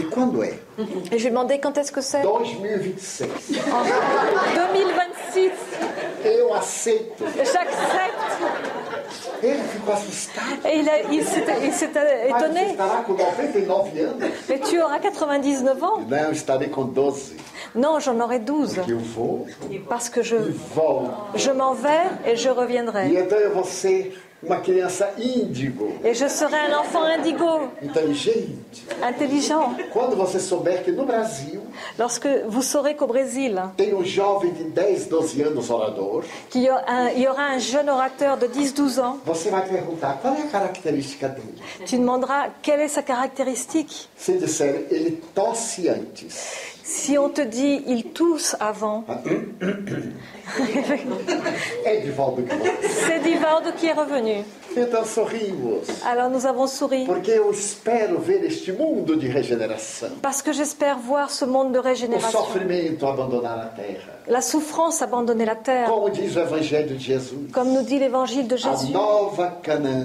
C: Et je lui ai demandé quand est-ce que c'est?
B: 2026.
C: En 2026.
B: Eu aceito.
C: J'accepte. Et il, a- il
B: Mas você
C: étonné.
B: estará com 99 anos?
C: Mais tu auras 99 ans
B: Não, eu estarei com 12.
C: Non, j'en aurai 12.
B: Que eu vou
C: Parce que je, je m'en vais et je reviendrai. Et je serai un enfant indigo, intelligent. Lorsque vous saurez qu'au Brésil,
B: um jovem de 10, 12 anos orador,
C: qu'il y, a un- il y aura un jeune orateur de 10-12 ans,
B: você vai perguntar qual é a característica dele?
C: tu demanderas quelle est sa caractéristique? Si on te dit il tousse avant,
B: vai.
C: c'est Divaldo qui est revenu.
B: Então sorrimos,
C: Alors nous avons souri.
B: porque eu espero ver este mundo de regeneração.
C: Parce que j'espère voir ce monde de
B: O
C: régénération.
B: sofrimento abandonar a terra.
C: La souffrance abandonner la terre.
B: Como diz o Evangelho de Jesus,
C: Comme nous dit l'évangile de
B: a
C: Jésus,
B: nova Canaã,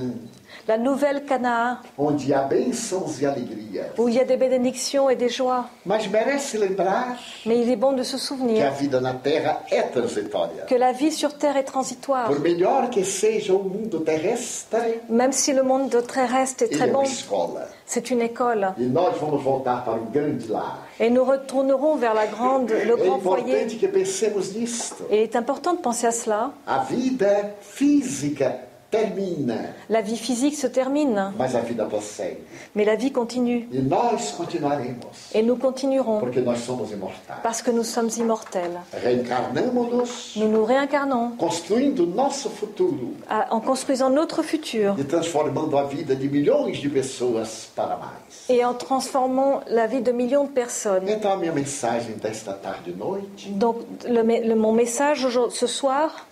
C: la nouvelle Canaan,
B: onde há bênçãos e alegria.
C: où il y a des bénédictions et des joies.
B: Mas merece lembrar
C: Mais il est bon de se
B: que a
C: souvenir
B: vida na terra é transitória.
C: que la vie sur terre est transitoire.
B: Por melhor que seja o mundo terrestre,
C: Même si le monde terrestre est
B: ele
C: très
B: é
C: bon,
B: uma escola.
C: c'est une école.
B: E nós vamos voltar para o grande lar.
C: Et nous retournerons vers la grande, le
B: É
C: grand foyer.
B: importante que pensemos nisto.
C: Et il est important de penser à cela.
B: A vida física
C: La vie physique se termine, mais la vie continue. Et nous continuerons. Parce que nous sommes immortels. Nous nous réincarnons. À- en construisant notre futur. Et en transformant la vie de millions de personnes. Donc le, le- mon message ce soir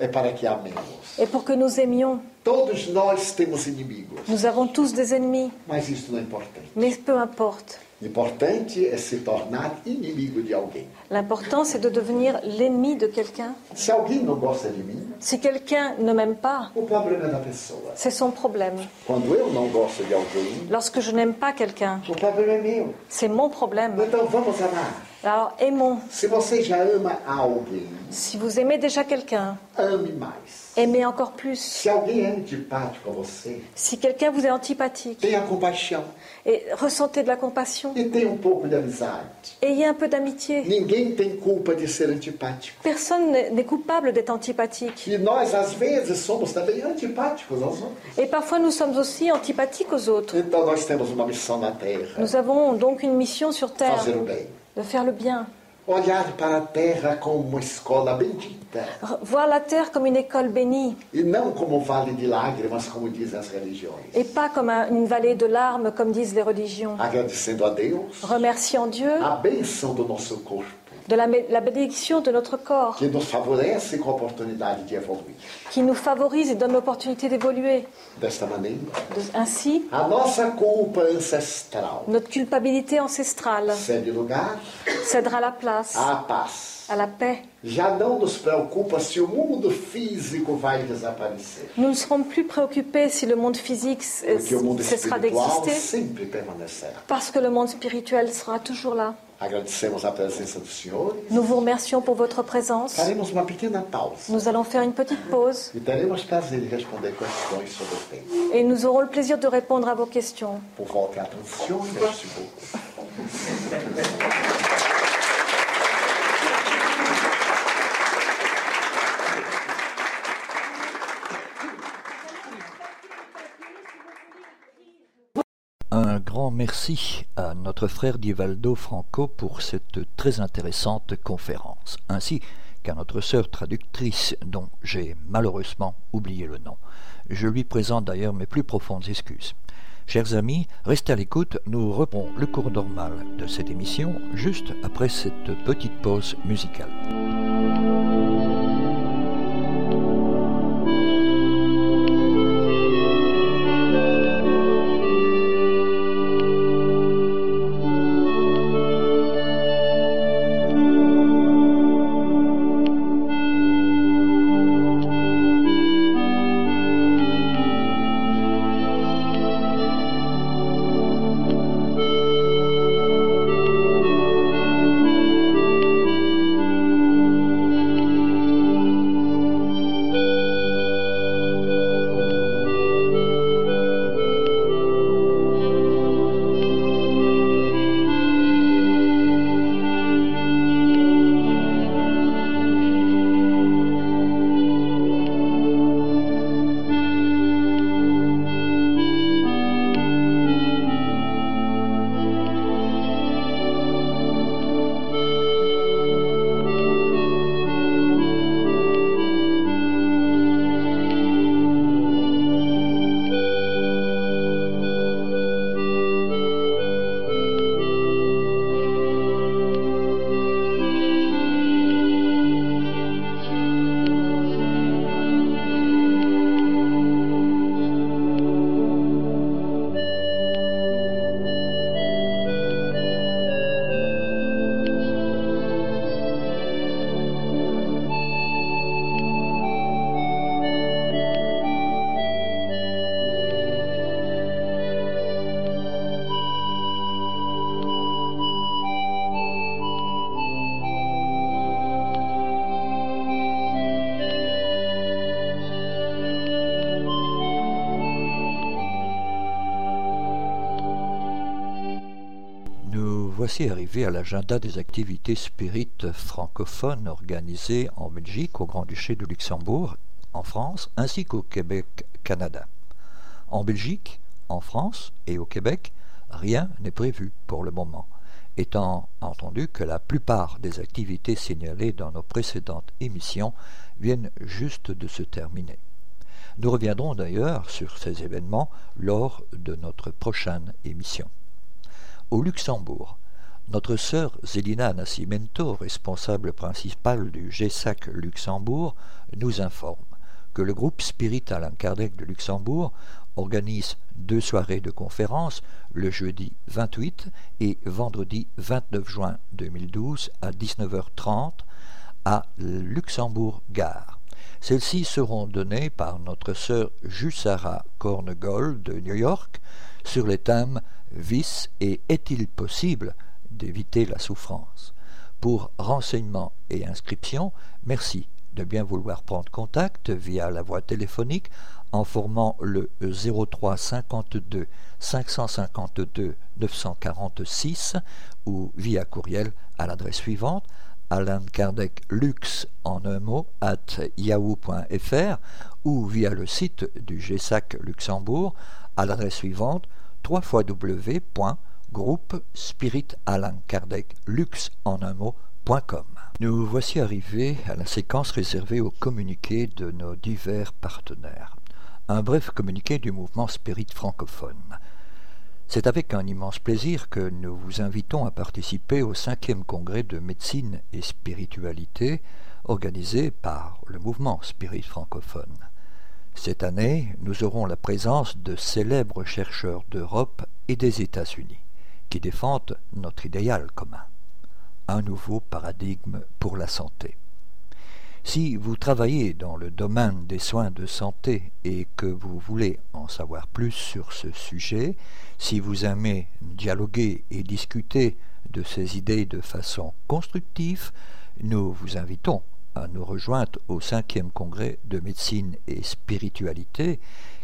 C: est pour que nous aimions,
B: Todos nós temos inimigos,
C: Nous avons tous des ennemis,
B: mas isso não é importante.
C: mais peu importe.
B: Importante é se tornar inimigo de alguém.
C: L'important, c'est de devenir l'ennemi de quelqu'un.
B: Se alguém não gosta de mim,
C: Si quelqu'un ne m'aime pas,
B: o problema é da pessoa.
C: c'est son problème.
B: Quando eu não gosto de alguém,
C: Lorsque je n'aime pas quelqu'un,
B: o problema é meu.
C: c'est mon problème.
B: Então vamos amar.
C: Alors aimons.
B: Se você já ama alguém,
C: Si vous aimez déjà quelqu'un,
B: ame mais.
C: aimez encore plus.
B: Se alguém é antipático a você,
C: Si quelqu'un vous est antipathique,
B: tenha compaixão
C: et ressentez de la compassion,
B: e tenha um pouco de amizade.
C: ayez un peu d'amitié.
B: Ninguém tem culpa de ser antipático.
C: Personne n'est coupable d'être antipathique.
B: E nós, às vezes, somos também antipáticos aos outros.
C: Et parfois nous sommes aussi antipathiques aux autres.
B: Então nós temos uma missão na Terra:
C: Nous avons donc une mission sur Terre,
B: fazer o bem.
C: De faire le bien.
B: Olhar para a Terra como uma escola bendita
C: Voir la Terre comme une école bénie
B: e não como um vale de lágrimas, como dizem as religiões.
C: et pas comme un- une vallée de larmes comme disent les religions.
B: Agradecendo a Deus
C: Remerciant Dieu
B: a bênção do nosso corpo,
C: de la, la bénédiction de notre corps
B: que nos favorece com a oportunidade de evoluir.
C: qui nous favorise et donne l'opportunité d'évoluer.
B: Desta maneira,
C: De- Ainsi,
B: a nossa culpa ancestral
C: notre culpabilité ancestrale
B: cede lugar
C: cédera la place
B: à paz.
C: À la paix.
B: Já não nos preocupa se o mundo físico vai desaparecer.
C: Nous ne serons plus préoccupés si le monde physique c-
B: Porque o mundo
C: cessera
B: espiritual
C: d'exister,
B: sempre permanecerá.
C: parce que le monde spirituel sera toujours là.
B: Agradecemos a presença dos senhores.
C: Nous vous remercions pour votre présence.
B: Faremos uma pequena pausa
C: Nous allons faire une petite pause
B: e teremos prazer em responder questões sobre o tema.
C: et nous aurons le plaisir de répondre à vos questions.
B: Por volta atenção, merci beaucoup.
A: Un grand merci à notre frère Divaldo Franco pour cette très intéressante conférence, ainsi qu'à notre sœur traductrice dont j'ai malheureusement oublié le nom. Je lui présente d'ailleurs mes plus profondes excuses. Chers amis, restez à l'écoute, nous reprenons le cours normal de cette émission juste après cette petite pause musicale. Voici arrivés à l'agenda des activités spirites francophones organisées en Belgique, au Grand-Duché de Luxembourg, en France, ainsi qu'au Québec, Canada. En Belgique, en France et au Québec, rien n'est prévu pour le moment, étant entendu que la plupart des activités signalées dans nos précédentes émissions viennent juste de se terminer. Nous reviendrons d'ailleurs sur ces événements lors de notre prochaine émission. Au Luxembourg, notre sœur Zelina Nascimento, responsable principale du GESAC Luxembourg, nous informe que le groupe Spirit Alain Kardec de Luxembourg organise deux soirées de conférences le jeudi 28 et vendredi 29 juin 2012 à 19h30 à Luxembourg Gare. Celles-ci seront données par notre sœur Jussara Kornegol de New York sur les thèmes Vice et est-il possible d'éviter la souffrance. Pour renseignements et inscriptions, merci de bien vouloir prendre contact via la voie téléphonique en formant le 03 52 552 946 ou via courriel à l'adresse suivante Alain Kardec Lux en un mot at yahoo.fr ou via le site du GESAC Luxembourg à l'adresse suivante www.groupe en un mot.com. Nous voici arrivés à la séquence réservée aux communiqués de nos divers partenaires. Un bref communiqué du mouvement Spirit francophone. C'est avec un immense plaisir que nous vous invitons à participer au cinquième congrès de médecine et spiritualité organisé par le mouvement Spirit francophone. Cette année, nous aurons la présence de célèbres chercheurs d'Europe et des États-Unis qui défendent notre idéal commun, un nouveau paradigme pour la santé. Si vous travaillez dans le domaine des soins de santé et que vous voulez en savoir plus sur ce sujet, si vous aimez dialoguer et discuter de ces idées de façon constructive, nous vous invitons à nous rejoindre au cinquième congrès de médecine et spiritualité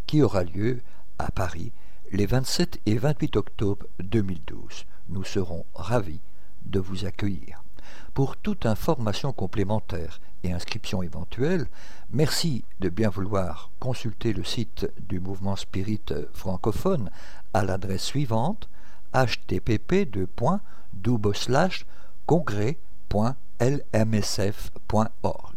A: qui aura lieu à Paris les 27 et 28 octobre 2012. Nous serons ravis de vous accueillir. Pour toute information complémentaire et inscription éventuelle, merci de bien vouloir consulter le site du mouvement spirit francophone à l'adresse suivante http congrès.lmsf.org.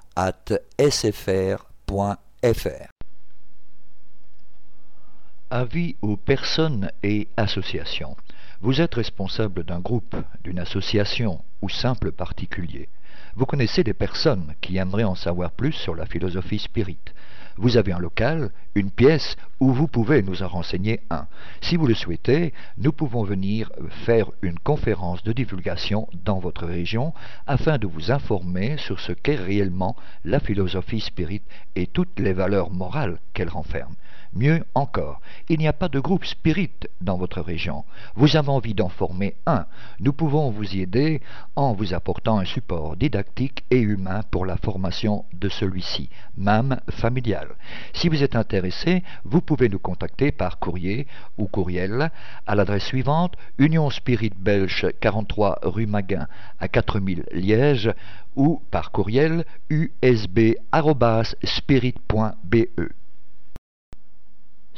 A: jppno@sfr.fr. Avis aux personnes et associations. Vous êtes responsable d'un groupe, d'une association ou simple particulier. Vous connaissez des personnes qui aimeraient en savoir plus sur la philosophie spirit. Vous avez un local, une pièce où vous pouvez nous en renseigner un. Si vous le souhaitez, nous pouvons venir faire une conférence de divulgation dans votre région afin de vous informer sur ce qu'est réellement la philosophie spirit et toutes les valeurs morales qu'elle renferme. Mieux encore, il n'y a pas de groupe spirit dans votre région. Vous avez envie d'en former un. Nous pouvons vous y aider en vous apportant un support didactique et humain pour la formation de celui-ci, même familial. Si vous êtes intéressé, vous pouvez nous contacter par courrier ou courriel à l'adresse suivante Union Spirit Belge 43 rue Maguin à 4000 Liège ou par courriel usb.spirit.be.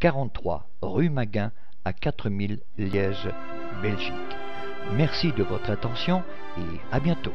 A: 43 rue Maguin à 4000 Liège, Belgique. Merci de votre attention et à bientôt.